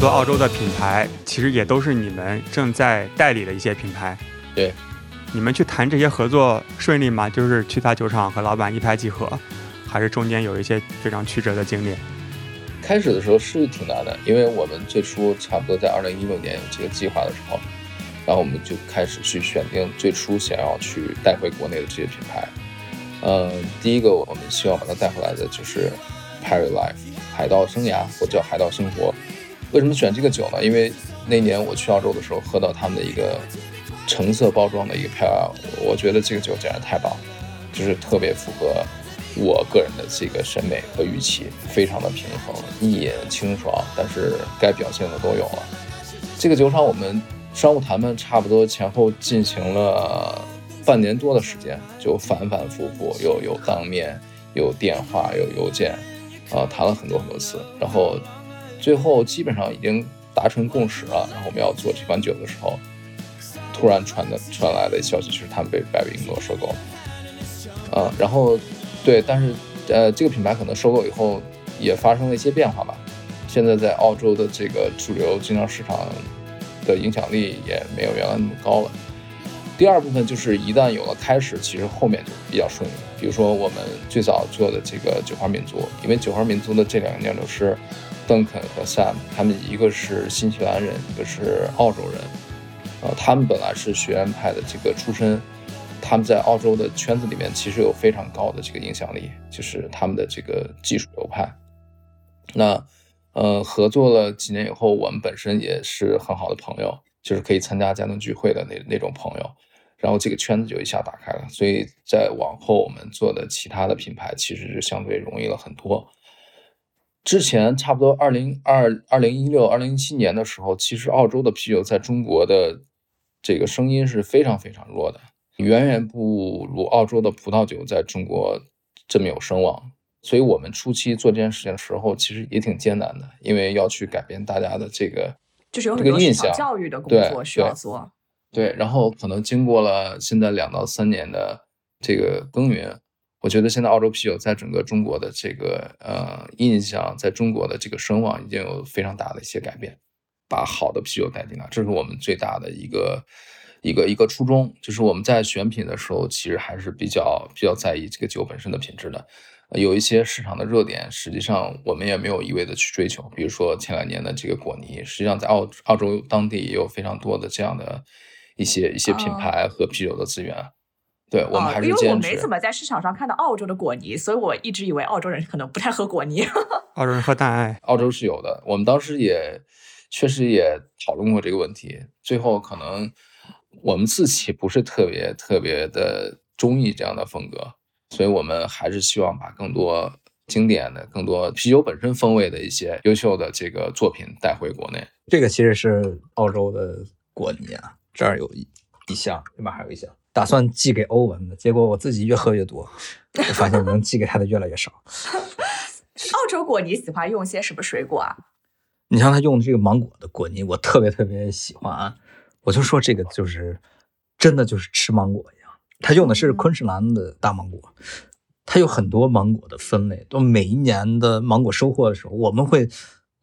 多澳洲的品牌，其实也都是你们正在代理的一些品牌。对，你们去谈这些合作顺利吗？就是去他酒厂和老板一拍即合，还是中间有一些非常曲折的经历？开始的时候是挺难的，因为我们最初差不多在二零一六年有这个计划的时候，然后我们就开始去选定最初想要去带回国内的这些品牌。呃，第一个我们希望把它带回来的就是 Pirate Life 海盗生涯或者叫海盗生活。为什么选这个酒呢？因为那年我去澳洲的时候喝到他们的一个橙色包装的一个 Pale，我觉得这个酒简直太棒了，就是特别符合我个人的这个审美和预期，非常的平衡、易饮、清爽，但是该表现的都有了。这个酒厂我们商务谈判差不多前后进行了半年多的时间，就反反复复，有有当面，有电话，有邮件，啊、谈了很多很多次，然后最后基本上已经达成共识了。然后我们要做这款酒的时候，突然传的传来的消息是他们被百威英国收购了。啊，然后对，但是呃，这个品牌可能收购以后也发生了一些变化吧。现在在澳洲的这个主流经销市场的影响力也没有原来那么高了。第二部分就是一旦有了开始，其实后面就比较顺利。比如说我们最早做的这个九花民族，因为九花民族的这两个酿酒师邓肯和 Sam，他们一个是新西兰人，一个是澳洲人，呃，他们本来是学院派的这个出身，他们在澳洲的圈子里面其实有非常高的这个影响力，就是他们的这个技术流派。那呃，合作了几年以后，我们本身也是很好的朋友，就是可以参加家庭聚会的那那种朋友。然后这个圈子就一下打开了，所以在往后我们做的其他的品牌其实是相对容易了很多。之前差不多二零二二零一六、二零一七年的时候，其实澳洲的啤酒在中国的这个声音是非常非常弱的，远远不如澳洲的葡萄酒在中国这么有声望。所以我们初期做这件事情的时候，其实也挺艰难的，因为要去改变大家的这个就是有这很多市场个印象。教育的工作需要对做。对，然后可能经过了现在两到三年的这个耕耘，我觉得现在澳洲啤酒在整个中国的这个呃印象，在中国的这个声望已经有非常大的一些改变，把好的啤酒带进来，这是我们最大的一个一个一个初衷，就是我们在选品的时候，其实还是比较比较在意这个酒本身的品质的。呃有一些市场的热点，实际上我们也没有一味的去追求，比如说前两年的这个果泥，实际上在澳澳洲当地也有非常多的这样的一些一些品哦牌和啤酒的资源。对我们啊还是因为我没怎。么在市场上看到澳洲的果泥，所以我一直以为澳洲人可能不太喝果泥。(laughs) 澳洲人喝淡艾，澳洲是有的，我们当时也确实也讨论过这个问题，最后可能我们自己不是特别特别的中意这样的风格，所以我们还是希望把更多经典的、更多啤酒本身风味的一些优秀的这个作品带回国内。这个其实是澳洲的果泥啊，这儿有一一箱，这边还有一箱，打算寄给欧文的，结果我自己越喝越多，我发现能寄给他的越来越少。(laughs) 澳洲果泥喜欢用些什么水果啊？你像他用的这个芒果的果泥，我特别特别喜欢啊！我就说这个就是真的就是吃芒果一样。他用的是嗯昆士兰的大芒果，它有很多芒果的分类。都每一年的芒果收获的时候，我们会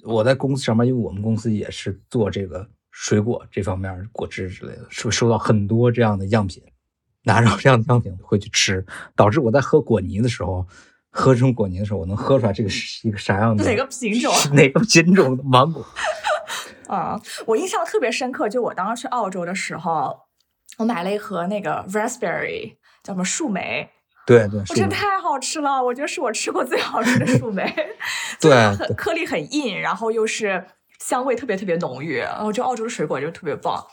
我在公司上班，因为我们公司也是做这个水果这方面果汁之类的，是会收到很多这样的样品，拿着这样的样品回去吃，导致我在喝果泥的时候。喝这种果泥的时候，我能喝出来这个是一个啥样的哪个品种是哪个品种的芒果？(laughs) 啊、我印象特别深刻，就我当时去澳洲的时候，我买了一盒那个 raspberry，叫什么树莓，对对，我真的太好吃了，我觉得是我吃过最好吃的 (laughs) 树莓，对颗粒很硬，然后又是香味特别特别浓郁，然后就澳洲的水果就特别棒。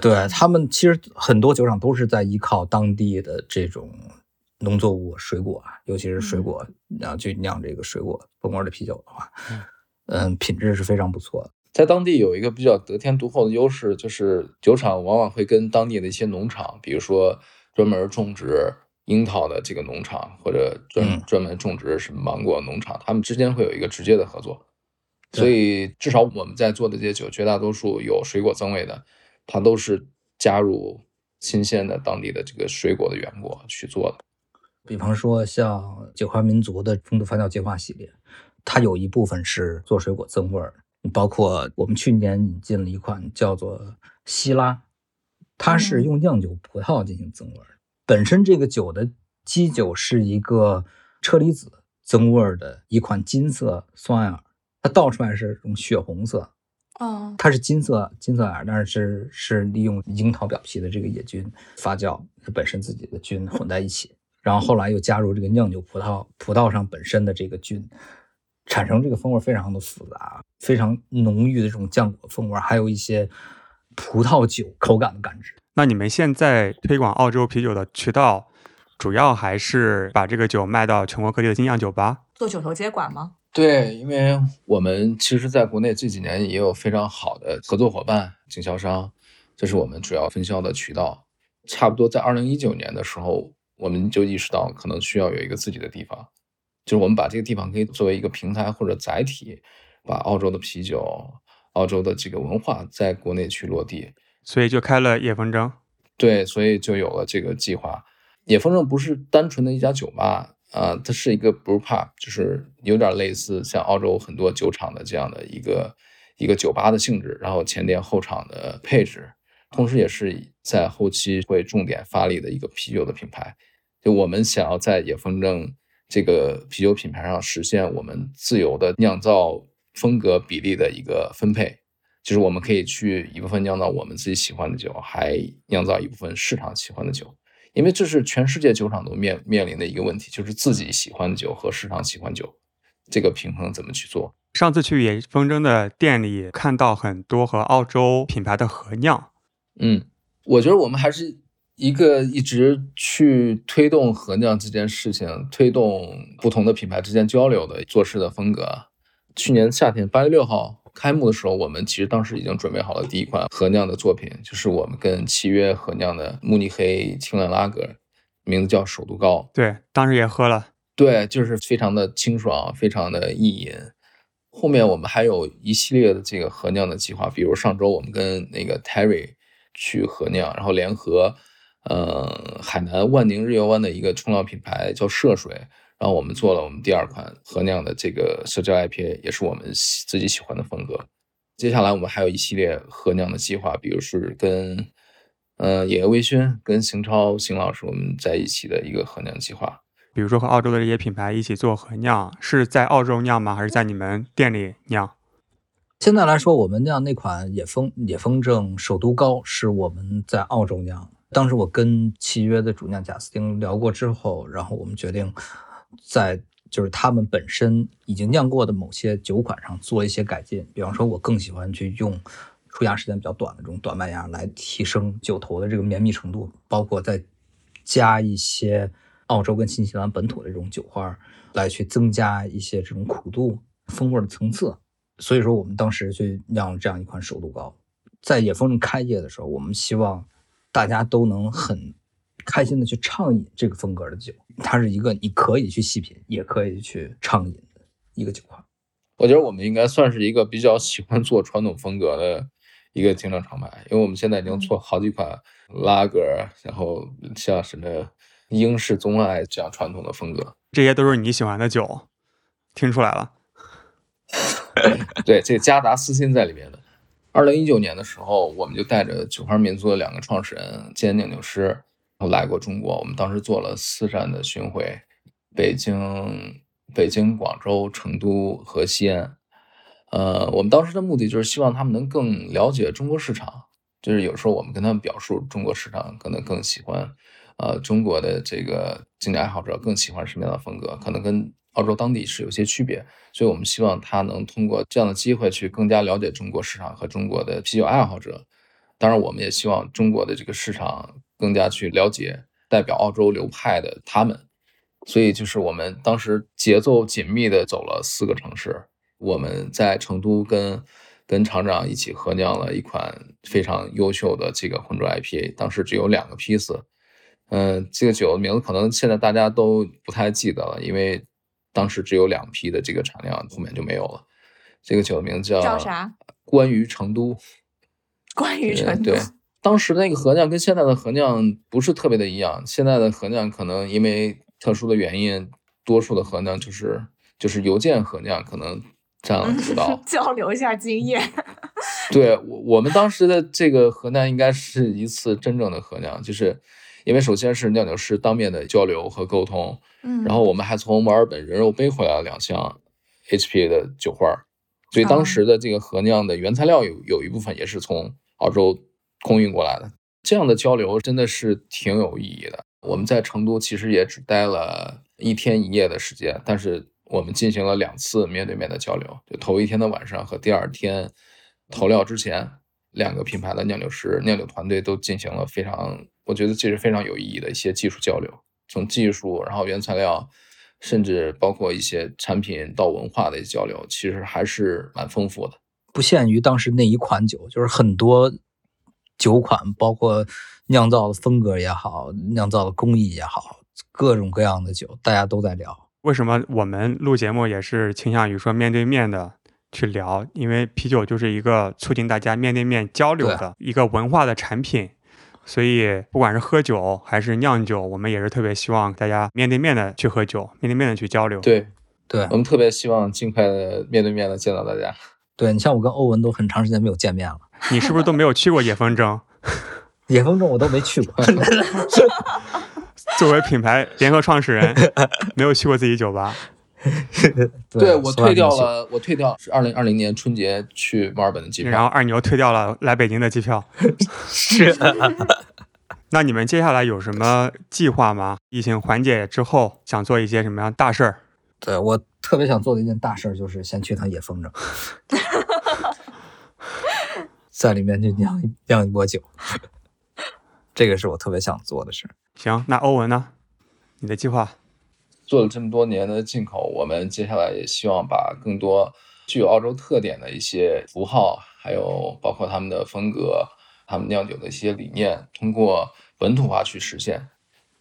对他们其实很多酒厂都是在依靠当地的这种农作物、水果啊，尤其是水果，然后去酿这个水果风味的啤酒的话，嗯，品质是非常不错的。在当地有一个比较得天独厚的优势，就是酒厂往往会跟当地的一些农场，比如说专门种植樱桃的这个农场，或者专、嗯专门种植什么芒果农场，他们之间会有一个直接的合作。所以至少我们在做的这些酒，绝大多数有水果增味的，它都是加入新鲜的当地的这个水果的原果去做的。比方说像酒花民族的中度发酵计划系列，它有一部分是做水果增味儿，包括我们去年引进了一款叫做希拉，它是嗯用酿酒葡萄进行增味儿。本身这个酒的基酒是一个车厘子增味儿的一款金色酸艾尔，它倒出来是这种血红色，嗯它是金色金色耳，但是是是利用樱桃表皮的这个野菌发酵，它本身自己的菌混在一起，然后后来又加入这个酿酒葡萄葡萄上本身的这个菌，产生这个风味非常的复杂，非常浓郁的这种浆果风味，还有一些葡萄酒口感的感知。那你们现在推广澳洲啤酒的渠道，主要还是把这个酒卖到全国各地的精酿酒吧？做酒头接管吗？对，因为我们其实在国内这几年也有非常好的合作伙伴、经销商，这是我们主要分销的渠道。差不多在二零一九年的时候，我们就意识到可能需要有一个自己的地方，就是我们把这个地方可以作为一个平台或者载体，把澳洲的啤酒、澳洲的这个文化在国内去落地。所以就开了野风筝。对，所以就有了这个计划。野风筝不是单纯的一家酒吧啊、它是一个 brew pub，就是有点类似像澳洲很多酒厂的这样的一个一个酒吧的性质，然后前店后厂的配置，同时也是在后期会重点发力的一个啤酒的品牌。就我们想要在野风筝这个啤酒品牌上实现我们自由的酿造风格比例的一个分配，就是我们可以去一部分酿造我们自己喜欢的酒，还酿造一部分市场喜欢的酒，因为这是全世界酒厂都面面临的一个问题，就是自己喜欢的酒和市场喜欢酒这个平衡怎么去做。上次去野风筝的店里，看到很多和澳洲品牌的合酿。嗯，我觉得我们还是一个一直去推动合酿这件事情，推动不同的品牌之间交流的做事的风格。去年夏天八月六号开幕的时候，我们其实当时已经准备好了第一款合酿的作品，就是我们跟契约合酿的慕尼黑青蓝拉格，名字叫首都高。对，当时也喝了。对，就是非常的清爽，非常的易饮。后面我们还有一系列的这个合酿的计划，比如上周我们跟那个 Terry 去合酿，然后联合呃海南万宁日月湾的一个冲浪品牌叫涉水，然后我们做了我们第二款合酿的这个社交 IPA，也是我们喜自己喜欢的风格。接下来我们还有一系列合酿的计划，比如是跟呃野微醺跟邢超邢老师我们在一起的一个合酿计划。比如说和澳洲的这些品牌一起做合酿，是在澳洲酿吗？还是在你们店里酿？现在来说，我们酿那款野风野风筝首都高是我们在澳洲酿。当时我跟契约的主酿贾斯汀聊过之后，然后我们决定在就是他们本身已经酿过的某些酒款上做一些改进。比方说，我更喜欢去用出芽时间比较短的这种短麦芽来提升酒头的这个绵密程度，包括再加一些澳洲跟新西兰本土的这种酒花，来去增加一些这种苦度、风味的层次。所以说，我们当时去酿了这样一款首度高，在野风开业的时候，我们希望大家都能很开心的去畅饮这个风格的酒。它是一个你可以去细品，也可以去畅饮的一个酒款。我觉得我们应该算是一个比较喜欢做传统风格的一个精酿厂牌，因为我们现在已经做好几款拉格，然后像什么英式棕爱这样传统的风格。这些都是你喜欢的酒，听出来了。(laughs) 对，这个加达私心在里面的。二零一九年的时候，我们就带着酒花民族的两个创始人兼酿酒师，来过中国。我们当时做了四站的巡回，北京、北京、广州、成都和西安。呃，我们当时的目的就是希望他们能更了解中国市场。就是有时候我们跟他们表述中国市场可能更喜欢，呃，中国的这个精酿爱好者更喜欢什么样的风格，可能跟澳洲当地是有些区别。所以我们希望他能通过这样的机会去更加了解中国市场和中国的啤酒爱好者。当然，我们也希望中国的这个市场更加去了解代表澳洲流派的他们。所以就是我们当时节奏紧密的走了四个城市，我们在成都跟跟厂长一起合酿了一款非常优秀的这个浑浊 IPA，当时只有两个批次。嗯，这个酒的名字可能现在大家都不太记得了，因为当时只有两批的这个产量，后面就没有了。这个酒的名字叫叫啥？关于成都。关于成都对，当时那个合酿跟现在的合酿不是特别的一样。现在的合酿可能因为特殊的原因，多数的合酿就是就是邮件合酿，可能占了主导。交流一下经验。对我我们当时的这个合酿应该是一次真正的合酿，就是因为首先是酿酒师当面的交流和沟通，嗯，然后我们还从墨尔本人肉背回来了两箱 HPA 的酒花儿，所以啊当时的这个合酿的原材料有有一部分也是从澳洲空运过来的。这样的交流真的是挺有意义的。我们在成都其实也只待了一天一夜的时间，但是我们进行了两次面对面的交流，就头一天的晚上和第二天投料之前，两个品牌的酿酒师、酿酒团队都进行了非常，我觉得这是非常有意义的一些技术交流，从技术，然后原材料，甚至包括一些产品到文化的一些交流，其实还是蛮丰富的。不限于当时那一款酒，就是很多酒款，包括酿造的风格也好，酿造的工艺也好，各种各样的酒，大家都在聊。为什么我们录节目也是倾向于说面对面的去聊？因为啤酒就是一个促进大家面对面交流的一个文化的产品，所以不管是喝酒还是酿酒，我们也是特别希望大家面对面的去喝酒，面对面的去交流。，对对我们特别希望尽快的面对面的见到大家。对，你像我跟欧文都很长时间没有见面了，你是不是都没有去过野风筝？(laughs) 野风筝我都没去过。(laughs) 作为品牌联合创始人，没有去过自己酒吧。(laughs) 对我退掉了，我退掉是二零二零年春节去墨尔本的机票。然后二牛退掉了来北京的机票。是那你们接下来有什么计划吗？疫情缓解之后，想做一些什么样大事儿？对我特别想做的一件大事儿就是先去趟野风筝，(laughs) 在里面去酿一酿一波酒，(laughs) 这个是我特别想做的事儿。行，那欧文呢？你的计划？做了这么多年的进口，我们接下来也希望把更多具有澳洲特点的一些符号，还有包括他们的风格、他们酿酒的一些理念，通过本土化去实现。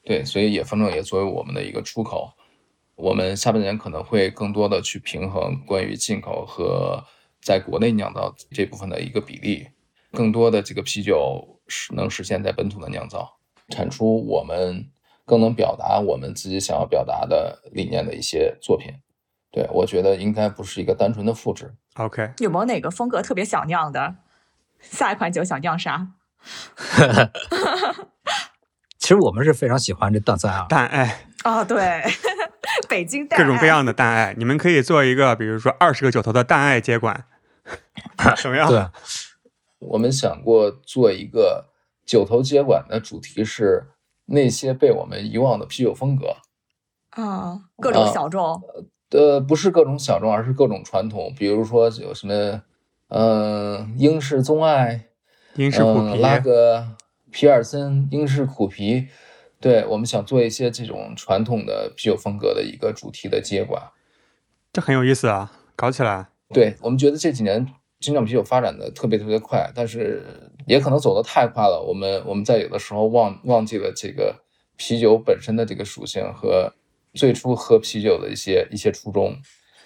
对，所以野风筝也作为我们的一个出口，我们下半年可能会更多的去平衡关于进口和在国内酿造这部分的一个比例，更多的这个啤酒是能实现在本土的酿造，产出我们更能表达我们自己想要表达的理念的一些作品。对我觉得应该不是一个单纯的复制。OK，有没有哪个风格特别想酿的？下一款酒想酿啥？(laughs) 其实我们是非常喜欢这淡三啊，淡爱，哦，对，(laughs) (laughs) 北京淡爱各种各样的淡爱，你们可以做一个，比如说二十个九头的淡爱接管，(laughs) 什么样？对，我们想过做一个九头接管的主题是那些被我们遗忘的啤酒风格。啊，各种啊小众，呃，不是各种小众，而是各种传统。比如说有什么，嗯、英式棕爱，英式苦嗯，皮，拉格、皮尔森、英式苦皮，对我们想做一些这种传统的啤酒风格的一个主题的接管。这很有意思啊，搞起来。对我们觉得这几年精酿啤酒发展的特别特别快，但是也可能走得太快了。我们我们在有的时候忘忘记了这个啤酒本身的这个属性和最初喝啤酒的一些一些初衷。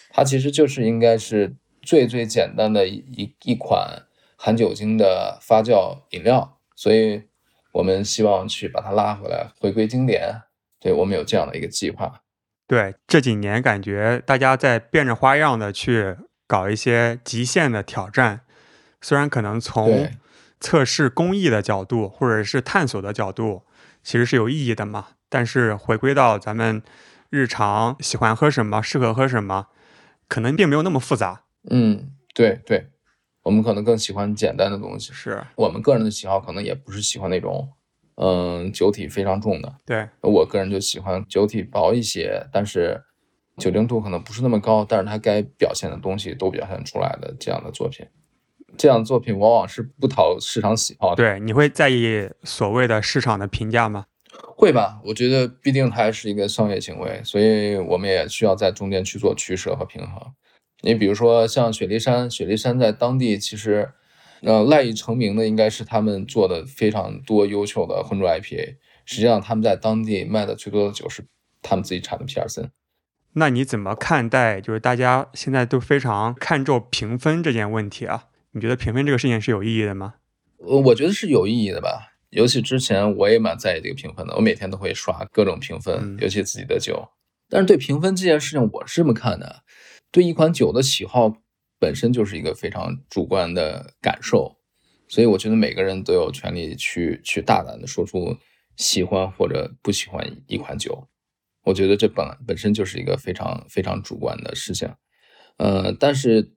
它其实就是应该是最最简单的一一一款含酒精的发酵饮料，所以我们希望去把它拉回来，回归经典。对我们有这样的一个计划。对，这几年感觉大家在变着花样的去搞一些极限的挑战，虽然可能从测试工艺的角度或者是探索的角度，其实是有意义的嘛。但是回归到咱们日常喜欢喝什么，适合喝什么，可能并没有那么复杂。嗯，对对，我们可能更喜欢简单的东西。是我们个人的喜好可能也不是喜欢那种，嗯，酒体非常重的。对，我个人就喜欢酒体薄一些，但是酒精度可能不是那么高，但是它该表现的东西都表现出来的这样的作品。这样的作品往往是不讨市场喜好的。对，你会在意所谓的市场的评价吗？会吧？我觉得毕竟它还是一个商业行为，所以我们也需要在中间去做取舍和平衡。你比如说像雪梨山，雪梨山在当地其实，呃，赖以成名的应该是他们做的非常多优秀的浑浊 IPA。实际上他们在当地卖的最多的酒是他们自己产的皮尔森。那你怎么看待就是大家现在都非常看重评分这件问题啊？你觉得评分这个事情是有意义的吗？呃，我觉得是有意义的吧。尤其之前我也蛮在意这个评分的，我每天都会刷各种评分嗯，尤其自己的酒。但是对评分这件事情，我是这么看的：对一款酒的喜好本身就是一个非常主观的感受，所以我觉得每个人都有权利去去大胆的说出喜欢或者不喜欢一款酒。我觉得这本本身就是一个非常非常主观的事情。呃，但是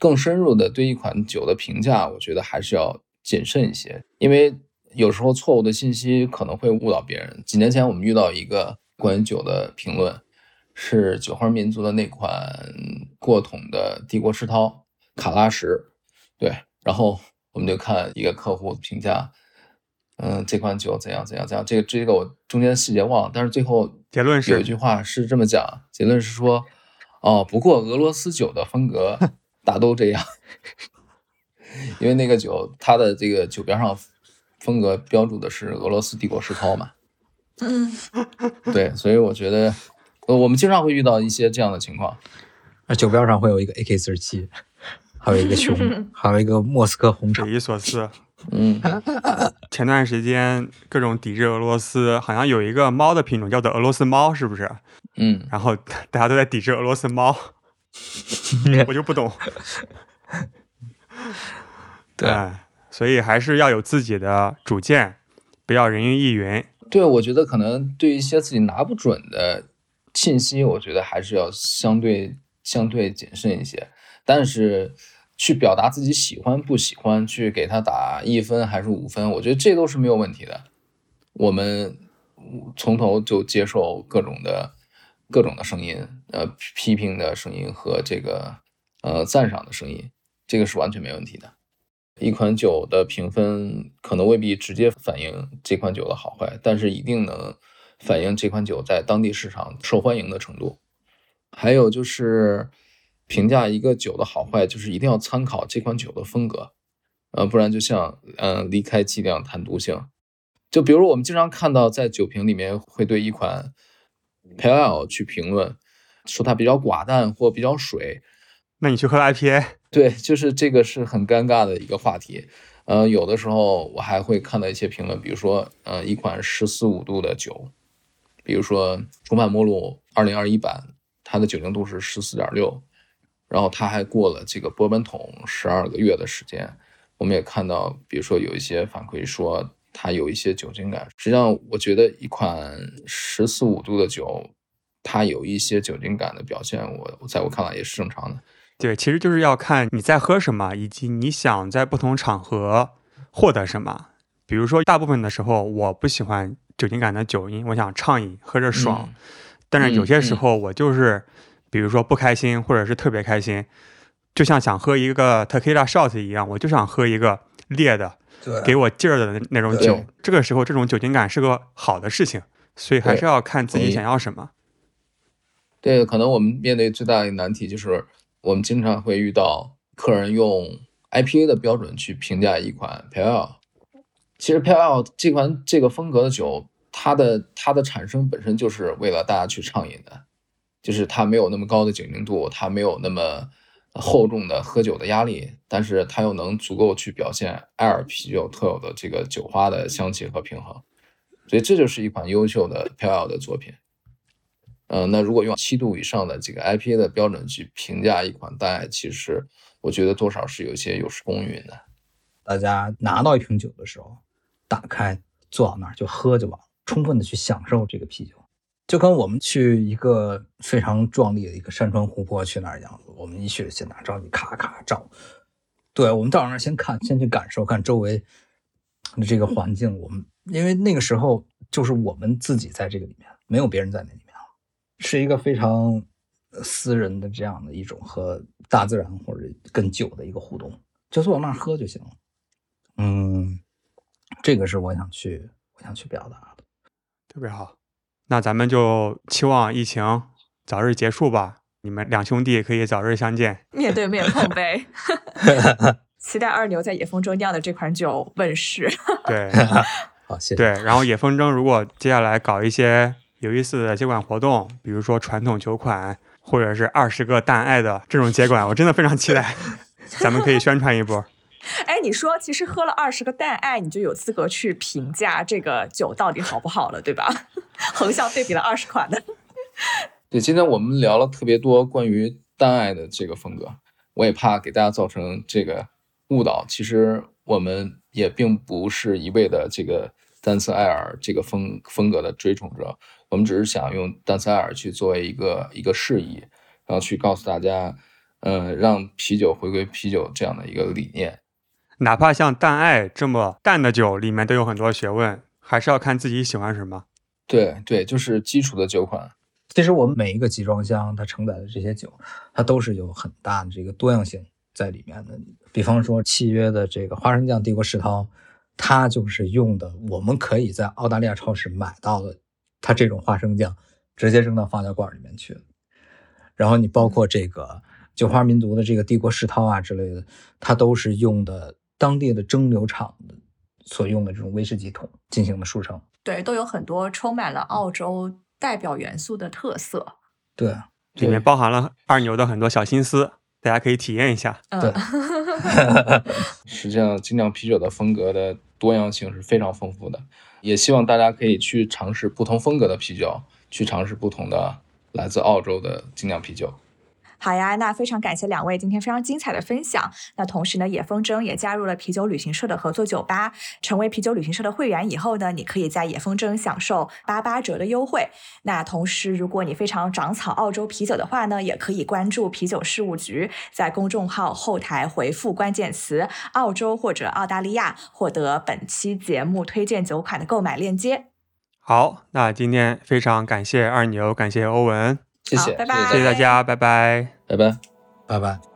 更深入的对一款酒的评价，我觉得还是要谨慎一些，因为有时候错误的信息可能会误导别人。几年前我们遇到一个关于酒的评论，是九号民族的那款过桶的帝国世涛卡拉什，对，然后我们就看一个客户评价，嗯，这款酒怎样怎样怎样，这个这个我中间细节忘了，但是最后结论是有一句话是这么讲，结论是说，哦，不过俄罗斯酒的风格 (laughs) 大都这样，因为那个酒它的这个酒标上风格标注的是俄罗斯帝国世涛嘛，嗯，对，所以我觉得，呃，我们经常会遇到一些这样的情况，那酒标上会有一个 AK 四十七，还有一个熊，(laughs) 还有一个莫斯科红场匪。夷所思。(laughs) 嗯，前段时间各种抵制俄罗斯，好像有一个猫的品种叫做俄罗斯猫，是不是？嗯，然后大家都在抵制俄罗斯猫，(laughs) 我就不懂。对哎所以还是要有自己的主见，不要人云亦云。对，我觉得可能对一些自己拿不准的信息，我觉得还是要相对相对谨慎一些。但是去表达自己喜欢不喜欢，去给他打一分还是五分，我觉得这都是没有问题的。我们从头就接受各种的各种的声音，呃，批评的声音和这个呃赞赏的声音，这个是完全没问题的。一款酒的评分可能未必直接反映这款酒的好坏，但是一定能反映这款酒在当地市场受欢迎的程度。还有就是评价一个酒的好坏，就是一定要参考这款酒的风格，呃，不然就像嗯、呃离开剂量谈毒性。就比如我们经常看到在酒评里面会对一款 Pale Ale 去评论，说它比较寡淡或比较水，那你去喝 IPA，对，就是这个是很尴尬的一个话题。呃，有的时候我还会看到一些评论，比如说，呃，一款十四五度的酒，比如说重返末路二零二一版，它的酒精度是十四点六，然后它还过了这个波本桶十二个月的时间。我们也看到，比如说有一些反馈说它有一些酒精感。实际上，我觉得一款十四五度的酒，它有一些酒精感的表现，我我在我看来也是正常的。对，其实就是要看你在喝什么，以及你想在不同场合获得什么。比如说，大部分的时候我不喜欢酒精感的酒，因为我想畅饮，喝着爽。嗯但是有些时候我就是，比如说不开心，或者是特别开心，就像想喝一个 tequila shot 一样，我就想喝一个烈的，对给我劲儿的那那种酒。这个时候，这种酒精感是个好的事情，所以还是要看自己想要什么。对，可能我们面对最大的一个难题就是，我们经常会遇到客人用 IPA 的标准去评价一款 Pale Ale。其实 Pale Ale 这款这个风格的酒，它的它的产生本身就是为了大家去畅饮的，就是它没有那么高的酒精度，它没有那么厚重的喝酒的压力，但是它又能足够去表现艾尔啤酒特有的这个酒花的香气和平衡，所以这就是一款优秀的 pal 的作品。呃，那如果用七度以上的这个 IPA 的标准去评价一款淡艾，其实我觉得多少是有些有失公允的。大家拿到一瓶酒的时候，打开坐到那儿就喝就完了，充分的去享受这个啤酒，就跟我们去一个非常壮丽的一个山川湖泊去那儿一样，我们一去先拿照相机咔咔照，对我们到那儿先看，先去感受看周围的这个环境，我们因为那个时候就是我们自己在这个里面，没有别人在那里面了，是一个非常私人的这样的一种和大自然或者跟酒的一个互动，就坐那儿喝就行了。嗯，这个是我想去我想去表达。特别好。那咱们就期望疫情早日结束吧，你们两兄弟可以早日相见。面对面碰杯。(laughs) 期待二牛在野风中酿的这款酒问世。对 (laughs) 好，谢谢。对，然后野风筝如果接下来搞一些有意思的接管活动，比如说传统酒款，或者是二十个淡爱的这种接管，我真的非常期待。(laughs) 咱们可以宣传一波。哎，你说其实喝了二十个淡爱，你就有资格去评价这个酒到底好不好了，对吧？(laughs) 横向对比了二十款的。(laughs) 对，今天我们聊了特别多关于单爱的这个风格，我也怕给大家造成这个误导。其实我们也并不是一味的这个单色艾尔这个风风格的追崇者，我们只是想用单色艾尔去作为一个一个示意，然后去告诉大家，呃，让啤酒回归啤酒这样的一个理念。哪怕像淡爱这么淡的酒，里面都有很多学问，还是要看自己喜欢什么。对对，就是基础的酒款。其实我们每一个集装箱它承载的这些酒，它都是有很大的这个多样性在里面的。比方说契约的这个花生酱帝国世涛，它就是用的我们可以在澳大利亚超市买到的，它这种花生酱直接扔到发酵罐里面去。然后你包括这个酒花民族的这个帝国世涛啊之类的，它都是用的当地的蒸馏厂的所用的这种威士忌桶进行的熟成。对，都有很多充满了澳洲代表元素的特色。对，里面包含了二牛的很多小心思，大家可以体验一下。对嗯，实际上，精酿啤酒的风格的多样性是非常丰富的，也希望大家可以去尝试不同风格的啤酒，去尝试不同的来自澳洲的精酿啤酒。好呀，那非常感谢两位今天非常精彩的分享。那同时呢，野风筝也加入了啤酒旅行社的合作酒吧。成为啤酒旅行社的会员以后呢，你可以在野风筝享受八八折的优惠。那同时，如果你非常长草澳洲啤酒的话呢，也可以关注啤酒事务局，在公众号后台回复关键词“澳洲”或者“澳大利亚”，获得本期节目推荐酒款的购买链接。好，那今天非常感谢二牛，感谢欧文，谢谢，拜拜谢谢大家，拜拜。拜拜。拜拜。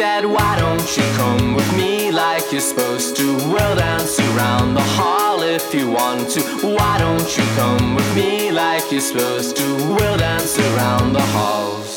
Said, Why don't you come with me like you're supposed to? We'll dance around the hall if you want to. Why don't you come with me like you're supposed to? We'll dance around the halls.